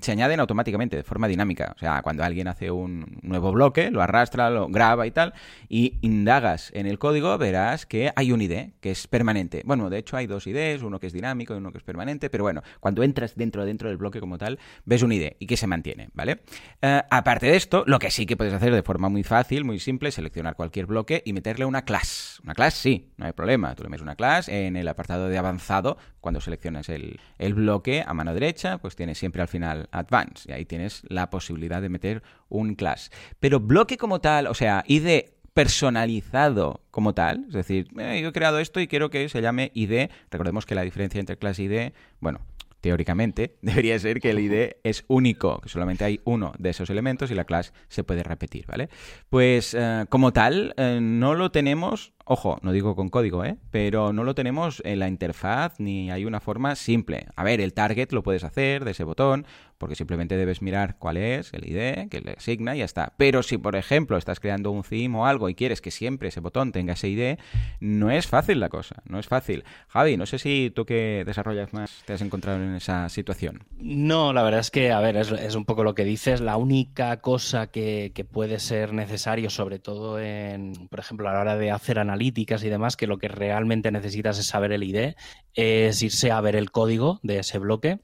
se añaden automáticamente de forma dinámica. O sea, cuando alguien hace un nuevo bloque, lo arrastra, lo graba y tal, y indagas en el código, verás que hay un ID que es permanente. Bueno, de hecho hay dos IDs, uno que es dinámico y uno que es permanente, pero bueno, cuando entras dentro, dentro del bloque como tal, ves un ID y que se mantiene, ¿vale? Eh, aparte de esto, lo que sí que puedes hacer de forma muy fácil, muy simple, seleccionar cualquier bloque y meterle una clase. Una clase, sí, no hay problema. Tú le metes una clase en el apartado de avanzado, cuando seleccionas el, el bloque a mano derecha, pues tienes siempre al final Advanced y ahí tienes la posibilidad de meter un class. Pero bloque como tal, o sea, ID personalizado como tal, es decir, eh, yo he creado esto y quiero que se llame ID. Recordemos que la diferencia entre clase y ID, bueno, teóricamente, *laughs* debería ser que el ID es único, que solamente hay uno de esos elementos y la clase se puede repetir, ¿vale? Pues eh, como tal, eh, no lo tenemos Ojo, no digo con código, ¿eh? Pero no lo tenemos en la interfaz ni hay una forma simple. A ver, el target lo puedes hacer de ese botón, porque simplemente debes mirar cuál es el ID que le asigna y ya está. Pero si, por ejemplo, estás creando un theme o algo y quieres que siempre ese botón tenga ese ID, no es fácil la cosa, no es fácil. Javi, no sé si tú que desarrollas más te has encontrado en esa situación. No, la verdad es que, a ver, es, un poco lo que dices. La única cosa que, que puede ser necesario, sobre todo en, por ejemplo, a la hora de hacer análisis, y demás, que lo que realmente necesitas es saber el ID, es irse a ver el código de ese bloque.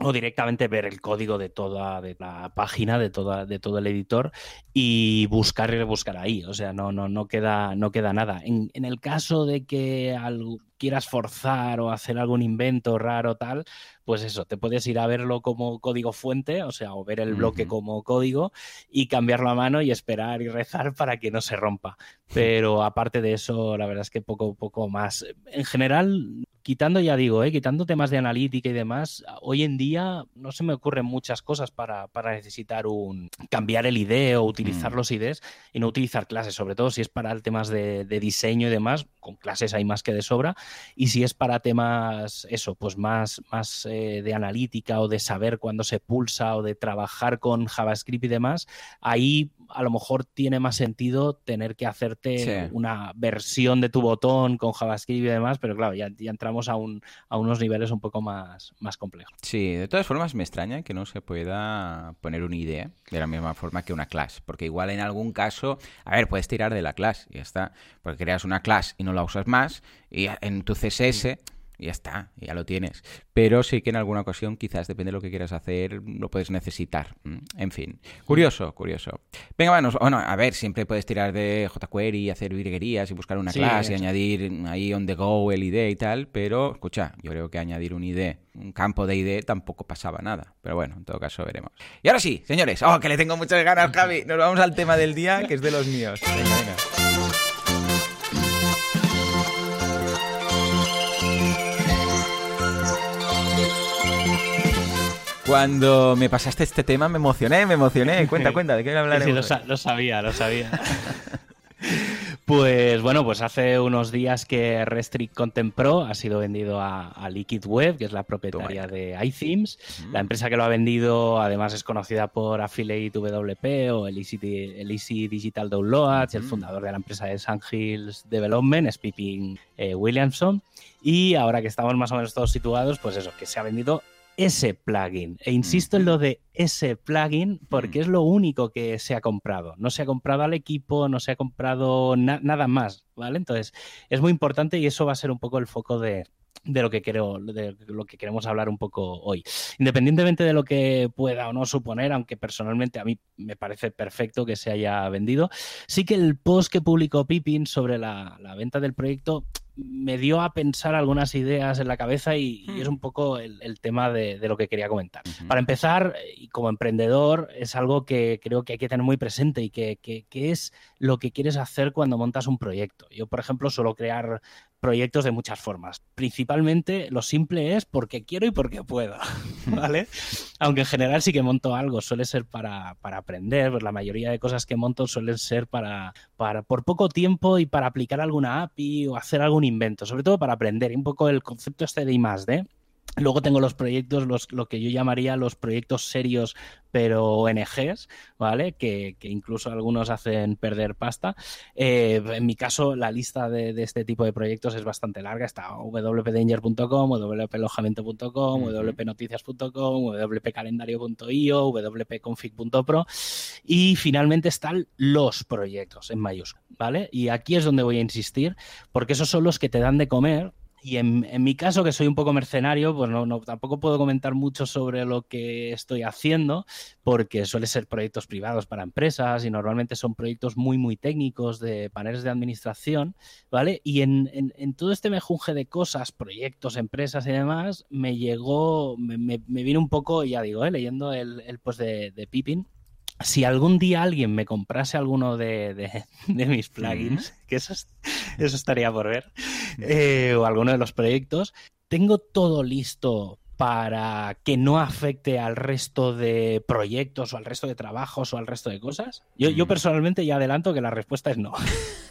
O directamente ver el código de toda de la página de toda de todo el editor y buscar y rebuscar ahí o sea no no no queda no queda nada en, en el caso de que algo, quieras forzar o hacer algún invento raro tal pues eso, te puedes ir a verlo como código fuente, o sea, o ver el bloque como código y cambiarlo a mano y esperar y rezar para que no se rompa. Pero aparte de eso, la verdad es que poco, poco más. En general, quitando, ya digo, ¿eh? quitando temas de analítica y demás, hoy en día no se me ocurren muchas cosas para, necesitar un cambiar el ID o utilizar mm. los IDs y no utilizar clases, sobre todo si es para temas de, diseño y demás, con clases hay más que de sobra, y si es para temas, eso, pues más, más de, analítica o de saber cuándo se pulsa o de trabajar con JavaScript y demás, ahí a lo mejor tiene más sentido tener que hacerte una versión de tu botón con JavaScript y demás, pero claro, ya, entramos a, un, a unos niveles un poco más, más complejos. Sí, de todas formas me extraña que no se pueda poner una idea de la misma forma que una clase, porque igual en algún caso, a ver, puedes tirar de la clase y ya está, porque creas una clase y no la usas más y en tu CSS y ya está, ya lo tienes. Pero sí que en alguna ocasión, quizás depende de lo que quieras hacer, lo puedes necesitar. Mm, en fin, curioso, curioso. Venga, bueno, bueno a ver, siempre puedes tirar de jQuery, hacer virguerías y buscar una clase y añadir ahí on the go el ID y tal, pero escucha, yo creo que añadir un ID, un campo de ID tampoco pasaba nada. Pero bueno, en todo caso veremos. Y ahora sí, señores, oh, que le tengo muchas ganas, Javi. Nos vamos al tema del día, que es de los míos. Venga, venga. Cuando me pasaste este tema me emocioné, me emocioné. Cuenta, *laughs* cuenta, ¿de qué hablaremos? Sí, lo, sabía, lo sabía. *laughs* Pues bueno, pues hace unos días que Restrict Content Pro ha sido vendido a, Liquid Web, que es la propietaria de iThemes. La empresa que lo ha vendido además es conocida por Affiliate WP o el Easy, Digital Downloads. El fundador de la empresa es Hills Development, es Pippin eh, Williamson. Y ahora que estamos más o menos todos situados, pues eso, que se ha vendido ese plugin. E insisto en lo de ese plugin porque es lo único que se ha comprado. No se ha comprado al equipo, no se ha comprado nada más, ¿vale? Entonces, es muy importante y eso va a ser un poco el foco de, lo que creo, de lo que queremos hablar un poco hoy. Independientemente de lo que pueda o no suponer, aunque personalmente a mí me parece perfecto que se haya vendido, sí que el post que publicó Pippin sobre la, la venta del proyecto me dio a pensar algunas ideas en la cabeza y, es hmm. un poco el, tema de, lo que quería comentar. Para empezar, y como emprendedor, es algo que creo que hay que tener muy presente y que, que, es lo que quieres hacer cuando montas un proyecto. Yo, por ejemplo, suelo crear proyectos de muchas formas. Principalmente lo simple es porque quiero y porque puedo, *laughs* ¿vale? Aunque en general sí que monto algo, suele ser para, para aprender, pues la mayoría de cosas que monto suelen ser para, para, por poco tiempo y para aplicar alguna API o hacer algún invento, sobre todo para aprender. un poco el concepto este de I más D Luego tengo los proyectos, los, lo que yo llamaría los proyectos serios, pero ONGs, ¿vale? Que, incluso algunos hacen perder pasta. Eh, en mi caso, la lista de, este tipo de proyectos es bastante larga. Está wpdanger.com, wplojamiento.com, wpnoticias.com, wpcalendario.io, wpconfig.pro y finalmente están los proyectos en mayúsculas, ¿vale? Y aquí es donde voy a insistir, porque esos son los que te dan de comer y en, mi caso, que soy un poco mercenario, pues no, tampoco puedo comentar mucho sobre lo que estoy haciendo, porque suele ser proyectos privados para empresas y normalmente son proyectos muy, muy técnicos de paneles de administración, ¿vale? Y en, todo este mejunje de cosas, proyectos, empresas y demás, me llegó, me, vino un poco, ya digo, ¿eh? leyendo el, el post de, de Pippin, si algún día alguien me comprase alguno de, *laughs* mis plugins, que eso, eso, estaría por ver, eh, o alguno de los proyectos, tengo todo listo para que no afecte al resto de proyectos o al resto de trabajos o al resto de cosas? Yo, yo personalmente ya adelanto que la respuesta es no.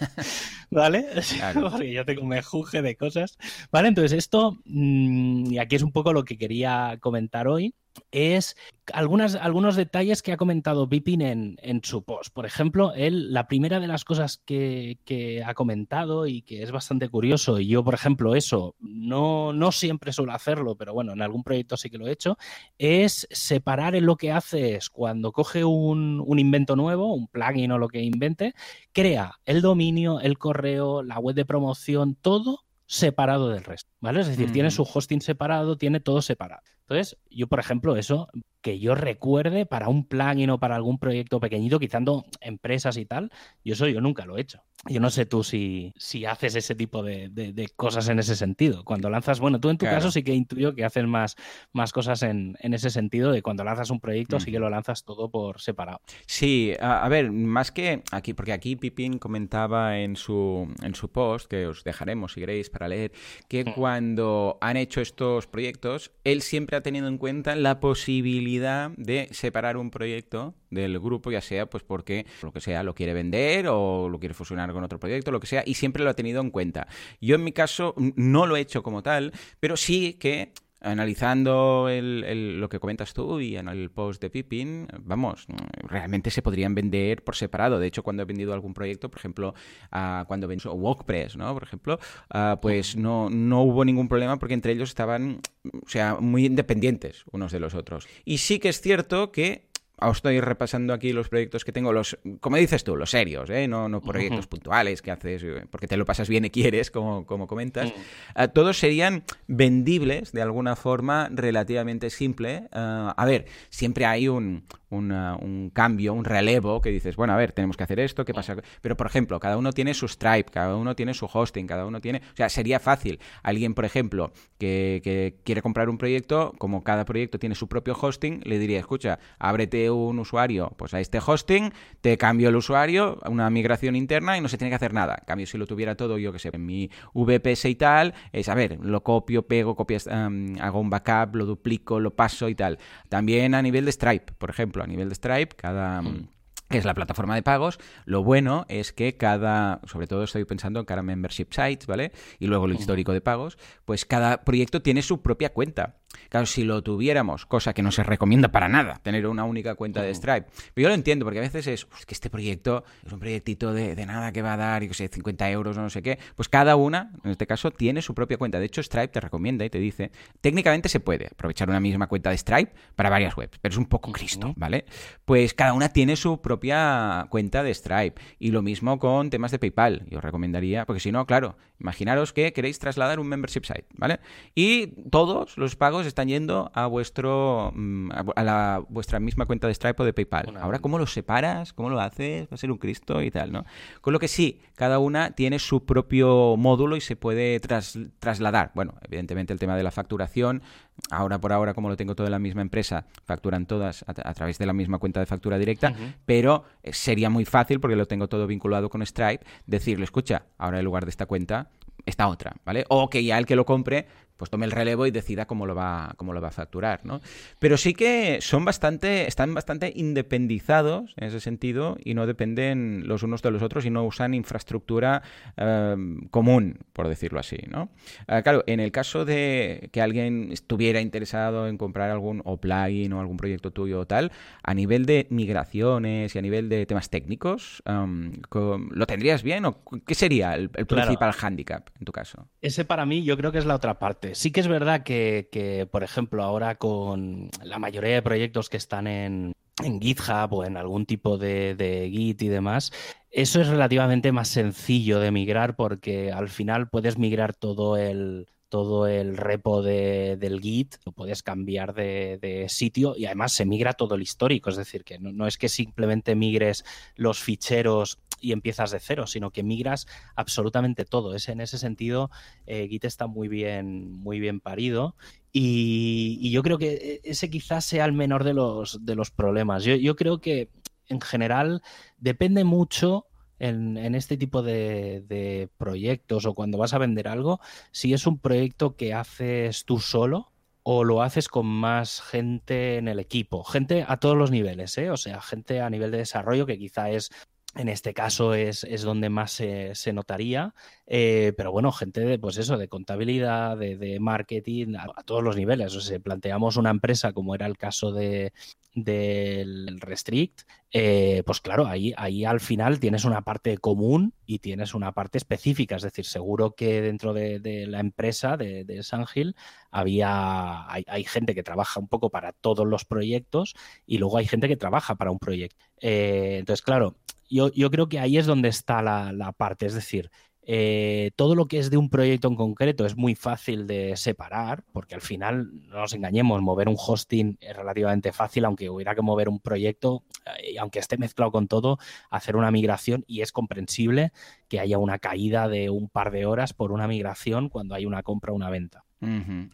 *laughs* ¿Vale? *laughs* Porque yo tengo un mejunje de cosas. Vale, entonces esto, mm, y aquí es un poco lo que quería comentar hoy, es algunas, algunos detalles que ha comentado Bipin en, su post. Por ejemplo, él, la primera de las cosas que, ha comentado y que es bastante curioso, y yo, por ejemplo, eso no, no siempre suelo hacerlo, pero bueno, en algún proyecto sí que lo he hecho, es separar en lo que haces cuando coge un, un invento nuevo, un plugin o lo que invente, crea el dominio, el correo, la web de promoción, todo separado del resto, ¿vale? Es decir, tiene su hosting separado, tiene todo separado. Entonces, yo, por ejemplo, eso que yo recuerde para un plugin o para algún proyecto pequeñito, quitando empresas y tal, yo eso yo nunca lo he hecho. Yo no sé tú si, si haces ese tipo de, cosas en ese sentido. Cuando lanzas, bueno, tú en tu caso sí que intuyo que haces más, más cosas en, ese sentido de cuando lanzas un proyecto, sí que lo lanzas todo por separado. Sí, a, ver, más que aquí, porque aquí Pipín comentaba en su, en su post, que os dejaremos si queréis para leer, que mm. cuando han hecho estos proyectos, él siempre ha tenido en cuenta la posibilidad de separar un proyecto del grupo, ya sea pues porque lo que sea lo quiere vender o lo quiere fusionar con otro proyecto, lo que sea, y siempre lo ha tenido en cuenta. Yo en mi caso no lo he hecho como tal, pero sí que analizando lo que comentas tú y en el post de Pippin, vamos, realmente se podrían vender por separado. De hecho, cuando he vendido algún proyecto, por ejemplo, uh, cuando vendí WordPress, ¿no? Por ejemplo, ah, pues no, no hubo ningún problema porque entre ellos estaban, o sea, muy independientes unos de los otros. Y sí que es cierto que estoy repasando aquí los proyectos que tengo, los, como dices tú, los serios, ¿eh? no, no proyectos puntuales que haces eh, porque te lo pasas bien y quieres, como, como comentas. Ah, todos serían vendibles de alguna forma relativamente simple. Ah, a ver, siempre hay un, un cambio, un relevo que dices, bueno, a ver, tenemos que hacer esto, ¿qué pasa? Pero, por ejemplo, cada uno tiene su Stripe, cada uno tiene su hosting, cada uno tiene... O sea, sería fácil. Alguien, por ejemplo, que, que quiere comprar un proyecto, como cada proyecto tiene su propio hosting, le diría, escucha, ábrete un usuario pues a este hosting, te cambio el usuario, una migración interna y no se tiene que hacer nada. En cambio, si lo tuviera todo, yo que sé, en mi VPS y tal, es, a ver, lo copio, pego, copias, hago un backup, lo duplico, lo paso y tal. También a nivel de Stripe, por ejemplo, a nivel de Stripe, cada... que es la plataforma de pagos. Lo bueno es que cada, sobre todo estoy pensando en cada membership sites, ¿vale? Y luego el histórico de pagos, pues cada proyecto tiene su propia cuenta. Claro, si lo tuviéramos, cosa que no se recomienda para nada, tener una única cuenta de Stripe. Pero yo lo entiendo, porque a veces es que este proyecto es un proyectito de, nada que va a dar, y que sé, 50 euros o no sé qué. Pues cada una, en este caso, tiene su propia cuenta. De hecho, Stripe te recomienda y te dice, técnicamente se puede aprovechar una misma cuenta de Stripe para varias webs, pero es un poco Cristo, ¿vale? Pues cada una tiene su propia cuenta de Stripe. Y lo mismo con temas de PayPal. Yo os recomendaría, porque si no, claro, imaginaros que queréis trasladar un membership site, ¿vale? Y todos los pagos están yendo a vuestro mm, a la, vuestra misma cuenta de Stripe o de PayPal. Ahora, ¿cómo los separas? ¿Cómo lo haces? Va a ser un Cristo y tal, ¿no? Con lo que sí, cada una tiene su propio módulo y se puede trasladar. Bueno, evidentemente el tema de la facturación, ahora por ahora, como lo tengo todo en la misma empresa, facturan todas a, través de la misma cuenta de factura directa, pero eh, sería muy fácil, porque lo tengo todo vinculado con Stripe, decirle, escucha, ahora en lugar de esta cuenta, esta otra, ¿vale? O que ya el que lo compre pues tome el relevo y decida cómo lo va, cómo lo va a facturar, ¿no? Pero sí que son bastante, están bastante independizados en ese sentido y no dependen los unos de los otros y no usan infraestructura eh, común, por decirlo así, ¿no? Eh, claro, en el caso de que alguien estuviera interesado en comprar algún o plugin o algún proyecto tuyo o tal, a nivel de migraciones y a nivel de temas técnicos, em, ¿lo tendrías bien o qué sería el, principal hándicap en tu caso? Ese para mí yo creo que es la otra parte Sí que es verdad que, por ejemplo, ahora con la mayoría de proyectos que están en, GitHub o en algún tipo de, Git y demás, eso es relativamente más sencillo de migrar porque al final puedes migrar todo el, todo el repo del Git, lo puedes cambiar de, sitio y además se migra todo el histórico, es decir, que no, es que simplemente migres los ficheros y empiezas de cero, sino que migras absolutamente todo. Es, en ese sentido, eh, Git está muy bien, muy bien parido. Y, yo creo que ese quizás sea el menor de los, de los problemas. Yo, creo que en general depende mucho en, este tipo de, de, proyectos o cuando vas a vender algo, si es un proyecto que haces tú solo o lo haces con más gente en el equipo, gente a todos los niveles, ¿eh? o sea, gente a nivel de desarrollo que quizá es en este caso es, donde más se, notaría, eh, pero bueno, gente de, pues eso, de contabilidad, de, marketing, a, todos los niveles. O sea, planteamos una empresa como era el caso de, del Restrict, eh, pues claro, ahí, ahí al final tienes una parte común y tienes una parte específica. Es decir, seguro que dentro de, la empresa de, de Sangil había, hay, gente que trabaja un poco para todos los proyectos y luego hay gente que trabaja para un proyecto. Eh, entonces, claro, yo, yo, creo que ahí es donde está la, la parte. Es decir, eh, todo lo que es de un proyecto en concreto es muy fácil de separar, porque al final, no nos engañemos, mover un hosting es relativamente fácil, aunque hubiera que mover un proyecto, eh, aunque esté mezclado con todo, hacer una migración y es comprensible que haya una caída de un par de horas por una migración cuando hay una compra o una venta.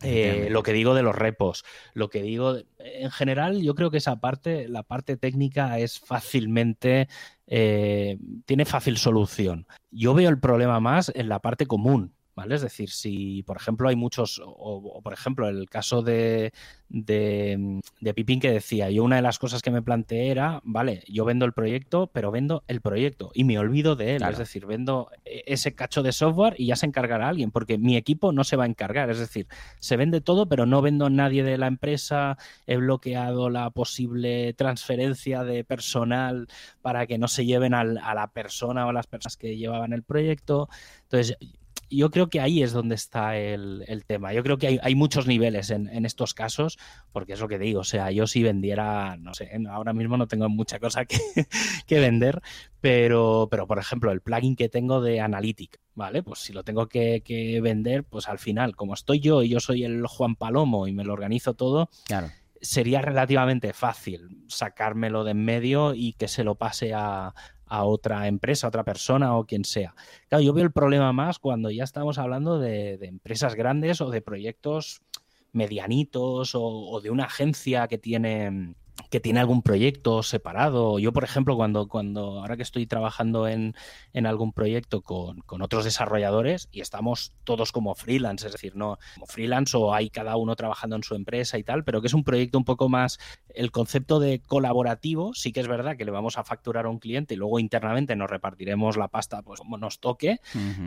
Eh, lo que digo de los repos, lo que digo, en general, yo creo que esa parte, la parte técnica es fácilmente, eh, tiene fácil solución. Yo veo el problema más en la parte común, es decir, si por ejemplo hay muchos, o, por ejemplo el caso de, de, Pipín que decía, yo una de las cosas que me planteé era, vale, yo vendo el proyecto, pero vendo el proyecto y me olvido de él, es decir, vendo e, ese cacho de software y ya se encargará alguien, porque mi equipo no se va a encargar, es decir, se vende todo, pero no vendo a nadie de la empresa, he bloqueado la posible transferencia de personal para que no se lleven a la persona o a las personas que llevaban el proyecto. Entonces, yo creo que ahí es donde está el, tema. Yo creo que hay, muchos niveles en, estos casos, porque es lo que digo. O sea, yo si vendiera, no sé, ahora mismo no tengo mucha cosa *laughs* que, vender, pero, pero por ejemplo, el plugin que tengo de Analytic, ¿vale? Pues si lo tengo que, que vender, pues al final, como estoy yo y yo soy el Juan Palomo y me lo organizo todo, claro sería relativamente fácil sacármelo de en medio y que se lo pase a, a otra empresa, a otra persona o quien sea. Claro, yo veo el problema más cuando ya estamos hablando de, empresas grandes o de proyectos medianitos o, de una agencia que tiene que tiene algún proyecto separado. Yo, por ejemplo, cuando, cuando ahora que estoy trabajando en, en algún proyecto con, con, otros desarrolladores y estamos todos como freelance, es decir, no como freelance o hay cada uno trabajando en su empresa y tal, pero que es un proyecto un poco más, el concepto de colaborativo, sí que es verdad que le vamos a facturar a un cliente y luego internamente nos repartiremos la pasta pues como nos toque,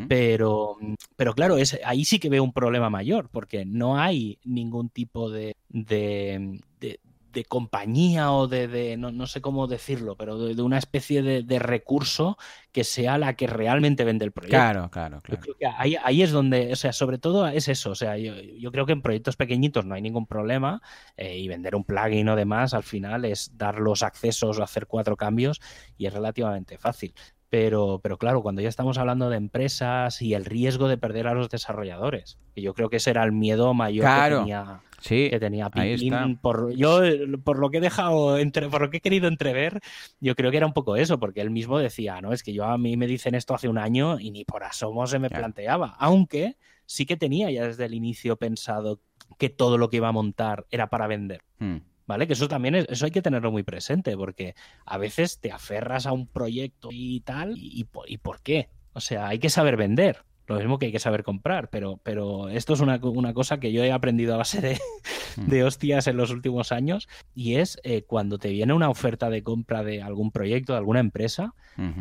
pero, pero claro, es, ahí sí que veo un problema mayor porque no hay ningún tipo de, de, de de compañía o de, no, no, sé cómo decirlo, pero de, una especie de, recurso que sea la que realmente vende el proyecto. Claro, claro, claro. ahí, ahí, es donde, o sea, sobre todo es eso, o sea, yo, yo creo que en proyectos pequeñitos no hay ningún problema eh, y vender un plugin o demás al final es dar los accesos o hacer cuatro cambios y es relativamente fácil. Pero, pero claro, cuando ya estamos hablando de empresas y el riesgo de perder a los desarrolladores, que yo creo que ese era el miedo mayor que tenía sí, que tenía Por, yo, por lo que he dejado, entre, por lo que he querido entrever, yo creo que era un poco eso, porque él mismo decía, no, es que yo a mí me dicen esto hace un año y ni por asomo se me planteaba, aunque sí que tenía ya desde el inicio pensado que todo lo que iba a montar era para vender. Hmm. ¿Vale? Que eso también es, eso hay que tenerlo muy presente, porque a veces te aferras a un proyecto y tal, y, y por qué. O sea, hay que saber vender. Lo mismo que hay que saber comprar, pero, pero esto es una, cosa que yo he aprendido a base de, mm. de hostias en los últimos años y es eh, cuando te viene una oferta de compra de algún proyecto, de alguna empresa,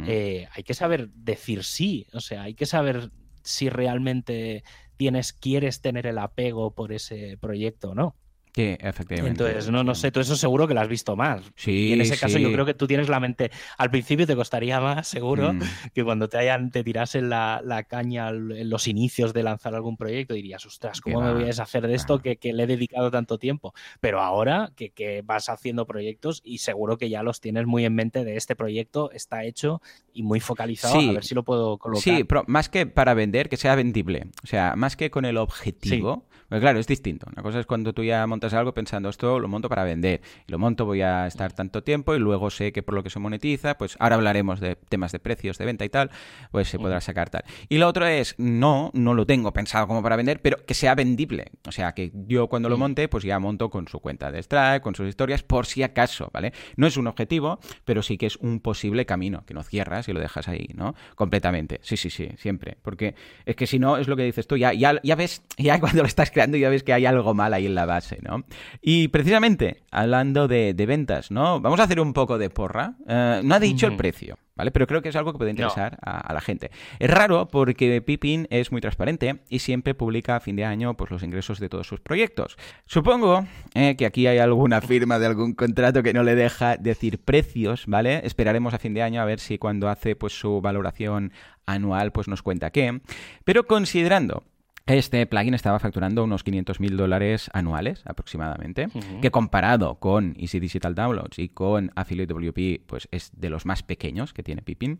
eh, hay que saber decir sí, o sea, hay que saber si realmente tienes, quieres tener el apego por ese proyecto o no. Sí, efectivamente. Entonces, no, no sé, tú eso seguro que lo has visto más. Sí, y en ese caso yo creo que tú tienes la mente, al principio te costaría más, seguro, mm. que cuando te hayan, te tirasen la, la, caña en los inicios de lanzar algún proyecto, dirías, ostras, ¿cómo me voy a deshacer de esto que, que, le he dedicado tanto tiempo? Pero ahora que, que, vas haciendo proyectos y seguro que ya los tienes muy en mente de este proyecto, está hecho y muy focalizado, a ver si lo puedo colocar. Sí, pero más que para vender, que sea vendible. O sea, más que con el objetivo. Pues claro, es distinto. Una cosa es cuando tú ya montas algo pensando, esto lo monto para vender. Y lo monto, voy a estar tanto tiempo y luego sé que por lo que se monetiza, pues ahora hablaremos de temas de precios, de venta y tal, pues se podrá sacar tal. Y lo otro es, no, no lo tengo pensado como para vender, pero que sea vendible. O sea, que yo cuando lo monte, pues ya monto con su cuenta de Stripe, con sus historias, por si acaso, ¿vale? No es un objetivo, pero sí que es un posible camino, que no cierras y lo dejas ahí, ¿no? Completamente. Sí, sí, sí, siempre. Porque es que si no, es lo que dices tú, ya, ya, ya ves, ya cuando lo estás creando, y ya ves que hay algo mal ahí en la base, ¿no? Y precisamente, hablando de, ventas, ¿no? Vamos a hacer un poco de porra. Eh, no ha dicho el precio. ¿Vale? Pero creo que es algo que puede interesar a, la gente. Es raro porque Pippin es muy transparente y siempre publica a fin de año pues, los ingresos de todos sus proyectos. Supongo eh, que aquí hay alguna firma de algún contrato que no le deja decir precios, ¿vale? Esperaremos a fin de año a ver si cuando hace pues, su valoración anual pues nos cuenta qué. Pero considerando este plugin estaba facturando unos 500.000 dólares anuales aproximadamente, que comparado con Easy Digital Downloads y con Affiliate WP, pues es de los más pequeños que tiene Pippin.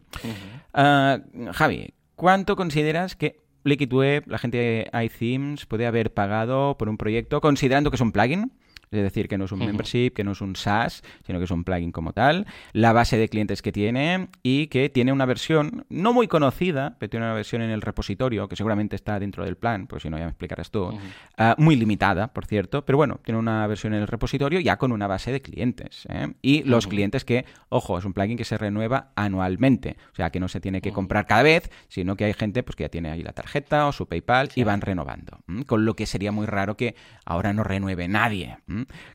Ah, Javi, ¿cuánto consideras que Liquid Web, la gente de iThemes, puede haber pagado por un proyecto, considerando que es un plugin? Es decir, que no es un membership, que no es un SaaS, sino que es un plugin como tal, la base de clientes que tiene y que tiene una versión no muy conocida, pero tiene una versión en el repositorio, que seguramente está dentro del plan, pues si no ya me explicarás tú, ah, muy limitada, por cierto, pero bueno, tiene una versión en el repositorio ya con una base de clientes. ¿eh? Y los clientes que, ojo, es un plugin que se renueva anualmente, o sea, que no se tiene que comprar cada vez, sino que hay gente pues, que ya tiene ahí la tarjeta o su PayPal y van renovando, con lo que sería muy raro que ahora no renueve nadie.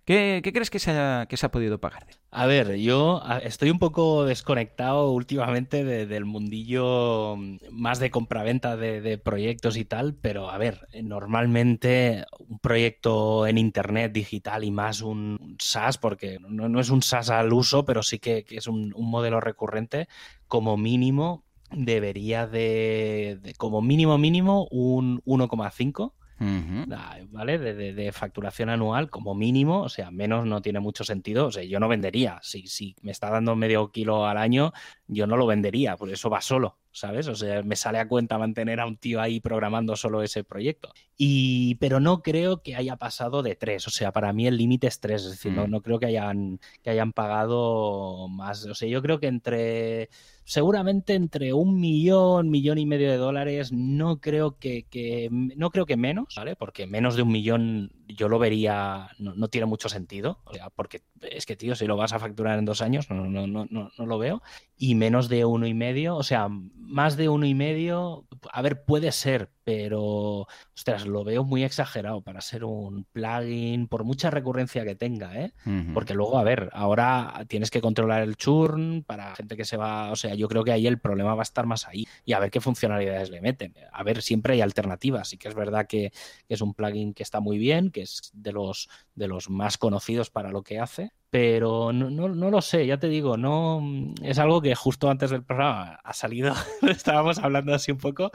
¿Qué, crees que se, ha, podido pagar? A ver, yo estoy un poco desconectado últimamente del mundillo mm, más de compraventa de, de proyectos y tal, pero a ver, normalmente un proyecto en Internet digital y más un SaaS, porque no, es un SaaS al uso, pero sí que, es un, modelo recurrente, como mínimo debería de, de como mínimo mínimo un 1,5 ¿vale? De, facturación anual como mínimo, o sea, menos no tiene mucho sentido, o sea, yo no vendería, si, si me está dando medio kilo al año, yo no lo vendería, por eso va solo, ¿sabes? O sea, me sale a cuenta mantener a un tío ahí programando solo ese proyecto. Y, pero no creo que haya pasado de tres, o sea, para mí el límite es tres, es decir, no, mm. no creo que hayan, que hayan pagado más, o sea, yo creo que entre seguramente entre un millón, millón y medio de dólares, no creo que, no creo que menos, ¿vale? Porque menos de un millón yo lo vería, no, tiene mucho sentido, o sea, porque es que, tío, si lo vas a facturar en dos años, no, no, no, no, no lo veo. Y menos de uno y medio, o sea, más de uno y medio, a ver, puede ser, pero, ostras, lo veo muy exagerado para ser un plugin, por mucha recurrencia que tenga, ¿eh? Porque luego, a ver, ahora tienes que controlar el churn para gente que se va, o sea, yo creo que ahí el problema va a estar más ahí y a ver qué funcionalidades le meten. A ver, siempre hay alternativas, sí que es verdad que, que es un plugin que está muy bien, que es de los, de los más conocidos para lo que hace, pero no, no, no, lo sé, ya te digo, no es algo que justo antes del programa ha salido, *laughs* estábamos hablando así un poco,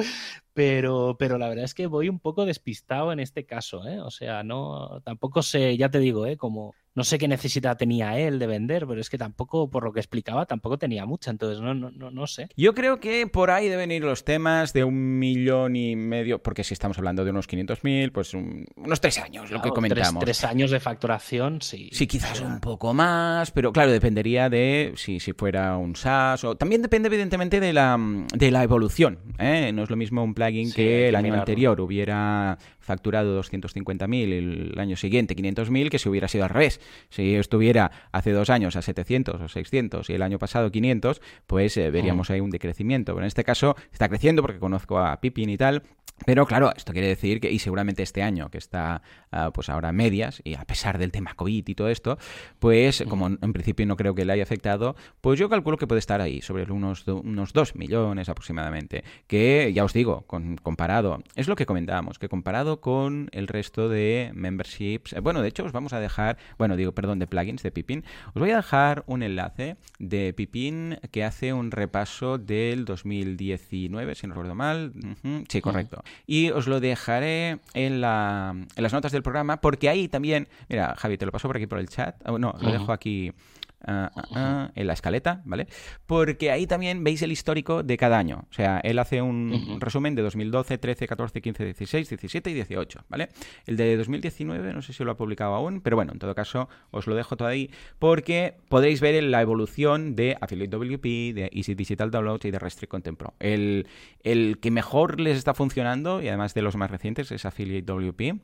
pero, pero la verdad es que voy un poco despistado en este caso, ¿eh? o sea, no, tampoco sé, ya te digo, ¿eh? como no sé qué necesidad tenía él de vender, pero es que tampoco, por lo que explicaba, tampoco tenía mucha, entonces no, no, no, sé. Yo creo que por ahí deben ir los temas de un millón y medio, porque si estamos hablando de unos 500.000, pues unos tres años, lo que comentamos. Tres, años de facturación, sí. Sí, quizás un poco más, pero claro, dependería de si, si fuera un SaaS, o también depende evidentemente de la, de la evolución. ¿eh? No es lo mismo un plugin que el año anterior hubiera facturado 250.000 el año siguiente 500.000 que si hubiera sido al revés. Si estuviera hace dos años a 700 o 600 y el año pasado 500, pues eh, veríamos ahí un decrecimiento. Pero en este caso está creciendo porque conozco a Pippin y tal, pero claro, esto quiere decir que, y seguramente este año que está ah, pues ahora a medias, y a pesar del tema COVID y todo esto, pues como en principio no creo que le haya afectado, pues yo calculo que puede estar ahí, sobre unos, unos 2 millones aproximadamente, que ya os digo, con, comparado, es lo que comentábamos, que comparado con el resto de memberships, eh, bueno, de hecho os vamos a dejar, bueno, digo, perdón, de plugins de Pipin, os voy a dejar un enlace de Pipin que hace un repaso del 2019, si no recuerdo mal, sí, correcto. Y os lo dejaré en, la, en las notas del programa, porque ahí también, mira, Javi, te lo paso por aquí por el chat. Oh, no, lo dejo aquí Ah, ah, ah, en la escaleta, ¿vale? Porque ahí también veis el histórico de cada año. O sea, él hace un resumen de 2012, 13, 14, 15, 16, 17 y 18, ¿vale? El de 2019 no sé si lo ha publicado aún, pero bueno, en todo caso os lo dejo todo ahí porque podréis ver la evolución de Affiliate WP, de Easy Digital Downloads y de Restrict Content Pro. El, el que mejor les está funcionando y además de los más recientes es Affiliate WP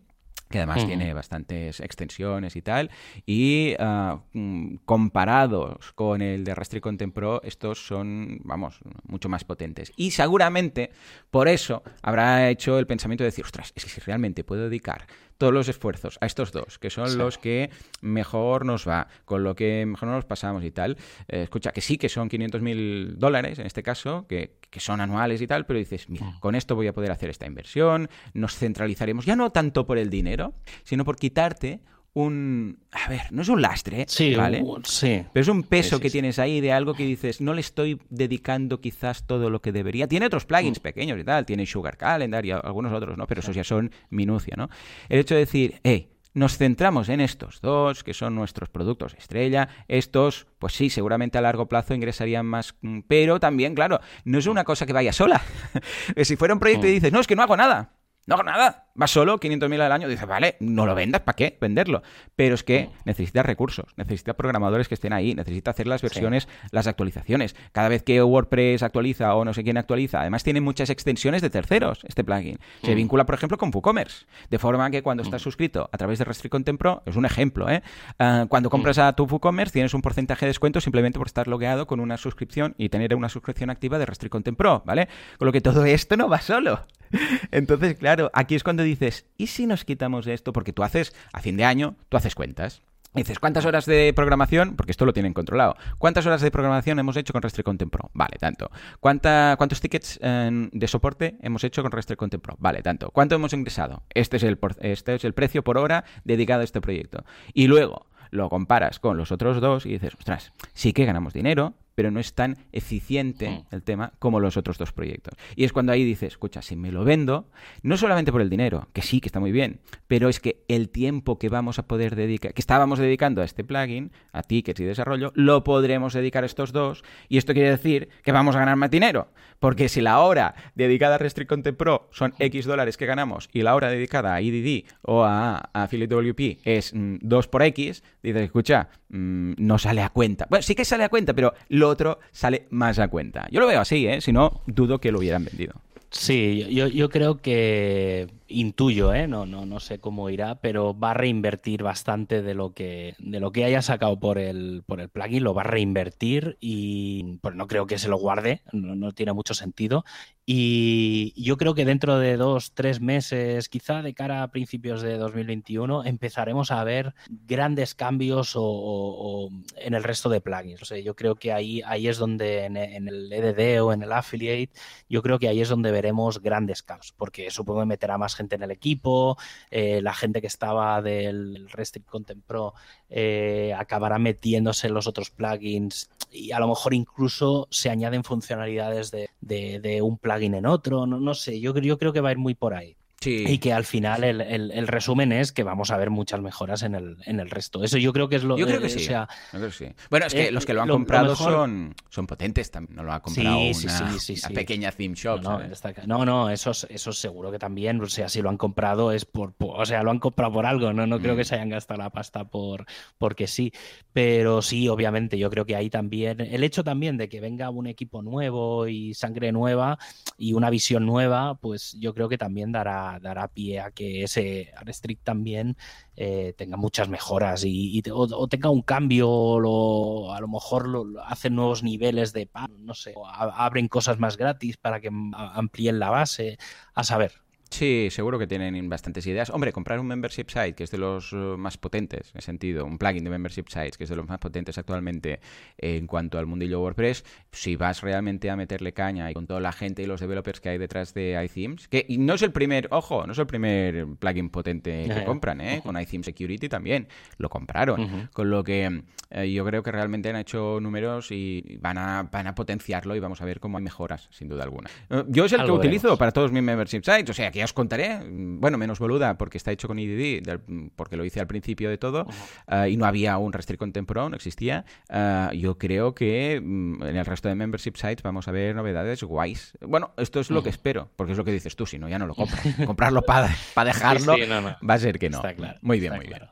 que además tiene bastantes extensiones y tal, y ah, mm, comparados con el de Restrict Content Pro, estos son, vamos, mucho más potentes. Y seguramente por eso habrá hecho el pensamiento de decir, ostras, es que si realmente puedo dedicar todos los esfuerzos a estos dos, que son los que mejor nos va, con lo que mejor nos pasamos y tal. Eh, escucha, que sí que son 500 mil dólares en este caso, que, que, son anuales y tal, pero dices, mira, mm. con esto voy a poder hacer esta inversión, nos centralizaremos ya no tanto por el dinero, sino por quitarte un... A ver, no es un lastre, sí, ¿vale? sí. Pero es un peso que tienes ahí de algo que dices, no le estoy dedicando quizás todo lo que debería. Tiene otros plugins mm. pequeños y tal, tiene Sugar Calendar y algunos otros, ¿no? Pero esos ya son minucia, ¿no? El hecho de decir, hey, nos centramos en estos dos, que son nuestros productos estrella. Estos, pues sí, seguramente a largo plazo ingresarían más, mm, pero también, claro, no es una cosa que vaya sola. *laughs* si fuera un proyecto y mm. dices, no, es que no hago nada, no hago nada. Va solo 500.000 al año. Dice, vale, no lo vendas, ¿para qué venderlo? Pero es que necesita recursos, necesita programadores que estén ahí, necesita hacer las versiones, las actualizaciones. Cada vez que WordPress actualiza o no sé quién actualiza, además tiene muchas extensiones de terceros este plugin. Se mm. vincula, por ejemplo, con WooCommerce. De forma que cuando estás mm. suscrito a través de Restrict Content Pro, es un ejemplo, ¿eh? Ah, cuando compras mm. a tu WooCommerce tienes un porcentaje de descuento simplemente por estar logueado con una suscripción y tener una suscripción activa de Restrict Content Pro, ¿vale? Con lo que todo esto no va solo. *laughs* Entonces, claro, aquí es cuando dices, ¿y si nos quitamos esto? Porque tú haces, a fin de año, tú haces cuentas. dices, ¿cuántas horas de programación? Porque esto lo tienen controlado. ¿Cuántas horas de programación hemos hecho con Restrict Content Pro? Vale, tanto. ¿Cuántos tickets eh, de soporte hemos hecho con Restrict Content Pro? Vale, tanto. ¿Cuánto hemos ingresado? Este es, el, este es el precio por hora dedicado a este proyecto. Y luego lo comparas con los otros dos y dices, ostras, sí que ganamos dinero, pero no es tan eficiente mm. el tema como los otros dos proyectos. Y es cuando ahí dices, escucha, si me lo vendo, no solamente por el dinero, que sí, que está muy bien, pero es que el tiempo que vamos a poder dedicar, que estábamos dedicando a este plugin, a tickets y desarrollo, lo podremos dedicar a estos dos, y esto quiere decir que vamos a ganar más dinero, porque si la hora dedicada a Restrict Content Pro son X dólares que ganamos y la hora dedicada a EDD o a, Affiliate WP es 2 mm, por X, dices, escucha, mm, no sale a cuenta. Bueno, sí que sale a cuenta, pero lo otro sale más a cuenta. Yo lo veo así, ¿eh? Si no, dudo que lo hubieran vendido. Sí, yo, yo creo que intuyo, ¿eh? no, no, no sé cómo irá, pero va a reinvertir bastante de lo que, de lo que haya sacado por el, por el plugin, lo va a reinvertir y pues no creo que se lo guarde, no, no tiene mucho sentido. Y yo creo que dentro de dos, tres meses, quizá de cara a principios de 2021, empezaremos a ver grandes cambios o, o, o en el resto de plugins. O sea, yo creo que ahí, ahí es donde en, en, el EDD o en el Affiliate, yo creo que ahí es donde veremos grandes cambios, porque supongo que meterá más gente en el equipo, eh, la gente que estaba del Restrict Content Pro eh, acabará metiéndose en los otros plugins y a lo mejor incluso se añaden funcionalidades de, de, de un plugin en otro, no, no sé, yo, yo creo que va a ir muy por ahí. Sí. Y que al final el, el, el, resumen es que vamos a ver muchas mejoras en el, en el resto. Eso yo creo que es lo Yo creo que eh, sí. O sea, yo creo que sí. Bueno, es que eh, los que lo han lo- lo comprado mejor- son, son potentes también. No lo ha comprado Sí, una, sí, sí, sí, una sí. pequeña theme shop. No, no, no, no, eso, es- eso seguro que también, o sea, si lo han comprado es por, por- o sea, lo han comprado por algo, no, no creo Mm. que se hayan gastado la pasta por, porque sí, pero sí, obviamente, yo creo que ahí también, el hecho también de que venga un equipo nuevo y sangre nueva y una visión nueva, pues yo creo que también dará, dará pie a que ese Restrict también eh, tenga muchas mejoras y, o, tenga un cambio, lo- a lo mejor lo, hacen nuevos niveles de no sé, o abren cosas más gratis para que am- amplíen la base, a saber. Sí, seguro que tienen bastantes ideas. Hombre, comprar un membership site, que es de los eh, más potentes, en sentido, un plugin de membership sites, que es de los más potentes actualmente en cuanto al mundillo WordPress, si vas realmente a meterle caña y con toda la gente y los developers que hay detrás de iThemes, que no es el primer, ojo, no es el primer plugin potente que compran, ¿eh? Con iThemes Security también lo compraron. Con lo que eh, yo creo que realmente han hecho números y van a, van a potenciarlo y vamos a ver cómo hay mejoras, sin duda alguna. Eh, yo es el Algo que utilizo para todos mis membership sites, o sea que ya os contaré, bueno, menos boluda porque está hecho con EDD, del- porque lo hice al principio de todo eh, y no había un Restrict Content Pro, no existía. Eh, yo creo que mm, en el resto de membership sites vamos a ver novedades guays. Bueno, esto es lo que espero, porque es lo que dices tú, si no ya no lo compro. *laughs* Comprarlo para dejarlo Sí, sí, no, no. va a ser que no. Está claro. Muy bien, está muy bien.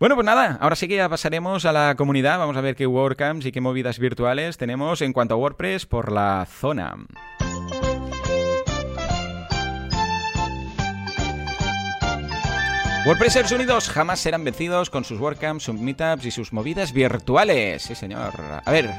Bueno, pues nada, ahora sí que ya pasaremos a la comunidad. Vamos a ver qué WordCamps y qué movidas virtuales tenemos en cuanto a WordPress por la zona. WordPressers unidos jamás serán vencidos con sus WordCamps, sus meetups y sus movidas virtuales. Sí, señor. A ver,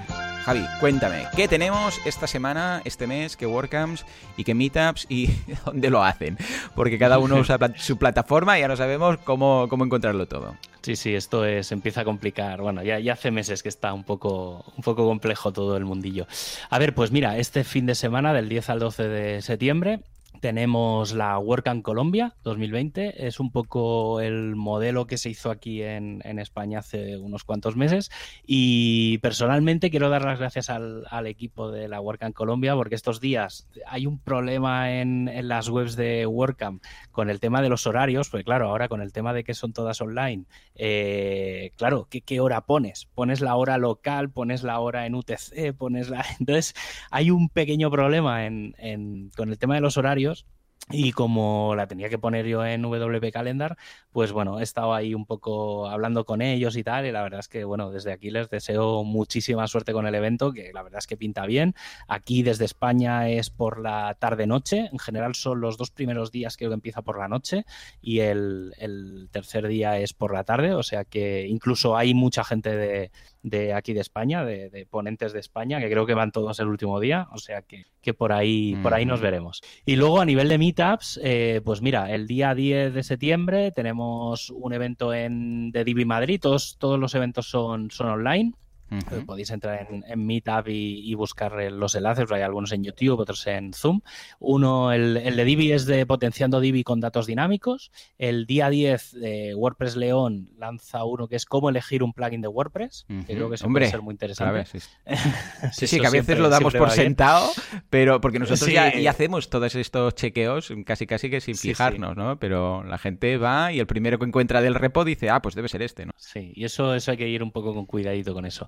Javi, cuéntame, ¿qué tenemos esta semana, este mes, qué WordCamps y qué meetups y *laughs* dónde lo hacen? Porque cada uno usa su plataforma y ya no sabemos cómo, cómo encontrarlo todo. Sí, sí, esto es, empieza a complicar. Bueno, ya, ya hace meses que está un poco, un poco complejo todo el mundillo. A ver, pues mira, este fin de semana, del 10 al 12 de septiembre, tenemos la WordCamp Colombia 2020. Es un poco el modelo que se hizo aquí en, en España hace unos cuantos meses. Y personalmente quiero dar las gracias al, al equipo de la WordCamp Colombia porque estos días hay un problema en, en las webs de WordCamp con el tema de los horarios, pues claro, ahora con el tema de que son todas online, eh, claro, ¿qué, ¿qué, hora pones? Pones la hora local, pones la hora en UTC, pones la... *laughs* Entonces hay un pequeño problema en, con el tema de los horarios y como la tenía que poner yo en WP Calendar, pues bueno, he estado ahí un poco hablando con ellos y tal, y la verdad es que, bueno, desde aquí les deseo muchísima suerte con el evento, que la verdad es que pinta bien. Aquí desde España es por la tarde-noche, en general son los dos primeros días creo que empieza por la noche y el, el tercer día es por la tarde, o sea que incluso hay mucha gente de, de aquí de España, de, de, ponentes de España, que creo que van todos el último día, o sea que, que por ahí, mm. por ahí nos veremos. Y luego a nivel de meetups, eh, pues mira, el día 10 de septiembre tenemos un evento en de Divi Madrid, todos, todos los eventos son, son online. Uh -huh. Podéis entrar en, en Meetup y, y, buscar los enlaces, hay algunos en YouTube, otros en Zoom. Uno, el, el, de Divi es de Potenciando Divi con datos dinámicos. El día 10 de WordPress León lanza uno que es cómo elegir un plugin de WordPress, uh -huh. que creo que eso Hombre, puede ser muy interesante. sí, sí, *laughs* sí que a veces siempre, lo damos por sentado, pero porque *laughs* nosotros ya, ya, hacemos todos estos chequeos casi casi que sin fijarnos, ¿no? Pero la gente va y el primero que encuentra del repo dice, ah, pues debe ser este, ¿no? Sí, y eso, eso hay que ir un poco con cuidadito con eso.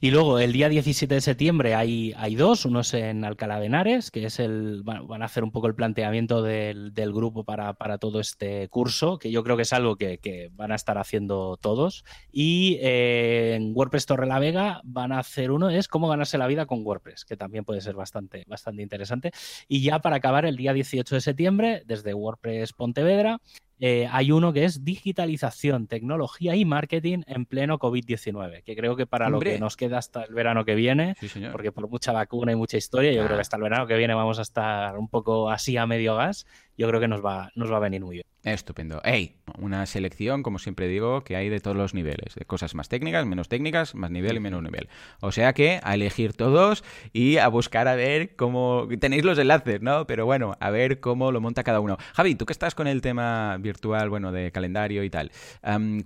Y luego el día 17 de septiembre hay, hay dos, uno es en Alcalá de Henares, que es el, van a hacer un poco el planteamiento del, grupo para, todo este curso, que yo creo que es algo que, van a estar haciendo todos. Y eh, en WordPress Torre la Vega van a hacer uno, es cómo ganarse la vida con WordPress, que también puede ser bastante, bastante interesante. Y ya para acabar, el día 18 de septiembre, desde WordPress Pontevedra, eh, hay uno que es digitalización, tecnología y marketing en pleno COVID-19, que creo que para lo que nos queda hasta el verano que viene, porque por mucha vacuna y mucha historia, yo creo que hasta el verano que viene vamos a estar un poco así a medio gas, yo creo que nos va, nos va a venir muy bien. Estupendo. Hey, una selección, como siempre digo, que hay de todos los niveles. De cosas más técnicas, menos técnicas, más nivel y menos nivel. O sea que a elegir todos y a buscar a ver cómo... Tenéis los enlaces, ¿no? Pero bueno, a ver cómo lo monta cada uno. Javi, tú que estás con el tema virtual, bueno, de calendario y tal,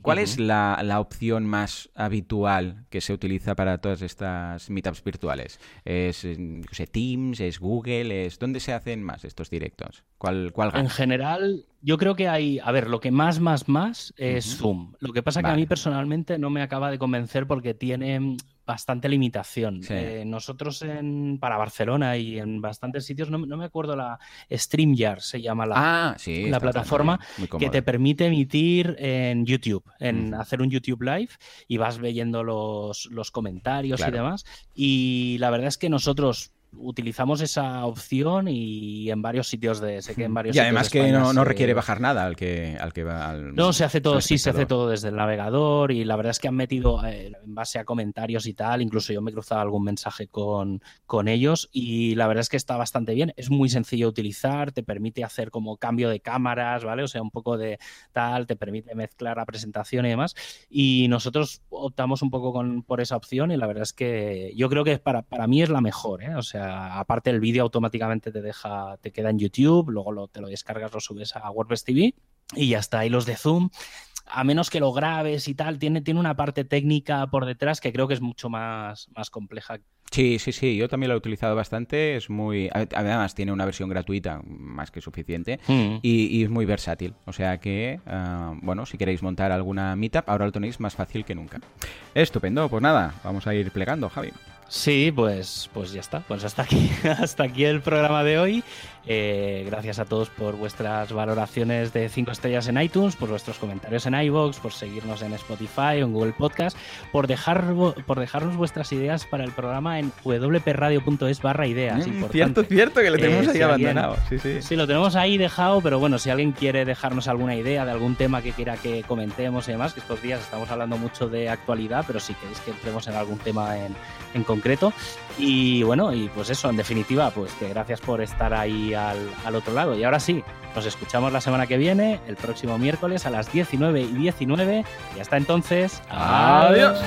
¿cuál es la, opción más habitual que se utiliza para todas estas meetups virtuales? ¿Es sé, Teams? ¿Es Google? ¿Es dónde se hacen más estos directos? ¿Cuál, cuál En general, yo creo que hay, a ver, lo que más, más, más es Zoom. Lo que pasa que a mí personalmente no me acaba de convencer porque tiene bastante limitación. Eh, nosotros en, para Barcelona y en bastantes sitios, no, me acuerdo la StreamYard se llama la, ah, la plataforma que te permite emitir en YouTube, en hacer un YouTube Live y vas leyendo los, los comentarios y demás. Y la verdad es que nosotros utilizamos esa opción y en varios sitios de sé que en varios y además que no, requiere bajar nada al que al que va al no se hace todo sí se hace todo desde el navegador y la verdad es que han metido eh, en base a comentarios y tal incluso yo me he cruzado algún mensaje con, con ellos y la verdad es que está bastante bien. Es muy sencillo de utilizar te permite hacer como cambio de cámaras vale o sea un poco de tal te permite mezclar la presentación y demás. Y nosotros optamos un poco con, por esa opción y la verdad es que yo creo que para, para mí es la mejor ¿eh? o sea aparte el vídeo automáticamente te deja, te queda en YouTube, luego te lo descargas, lo subes a WordPress TV y ya está. Y los de Zoom, a menos que lo grabes y tal, tiene, tiene una parte técnica por detrás que creo que es mucho más, más compleja. Sí, sí, sí, yo también lo he utilizado bastante, es muy... Además tiene una versión gratuita más que suficiente mm. y, es muy versátil, o sea que, ah, bueno, si queréis montar alguna meetup, ahora lo tenéis más fácil que nunca. Estupendo, pues nada, vamos a ir plegando, Javi. Sí, pues, pues ya está. Pues hasta aquí, *laughs* hasta aquí el programa de hoy. Eh, gracias a todos por vuestras valoraciones de 5 estrellas en iTunes, por vuestros comentarios en iVoox, por seguirnos en Spotify o en Google Podcast, por, dejar, por dejarnos vuestras ideas para el programa en wpradio.es barra ideas. Mm, cierto, cierto, que lo tenemos eh, ahí abandonado. sí, sí. sí, lo tenemos ahí dejado, pero bueno, si alguien quiere dejarnos alguna idea de algún tema que quiera que comentemos y demás, que estos días estamos hablando mucho de actualidad, pero si queréis que entremos en algún tema en, en concreto. Y bueno, y pues eso, en definitiva, pues que gracias por estar ahí al, otro lado. Y ahora sí, nos escuchamos la semana que viene, el próximo miércoles a las 19 y 19. Y hasta entonces, adiós.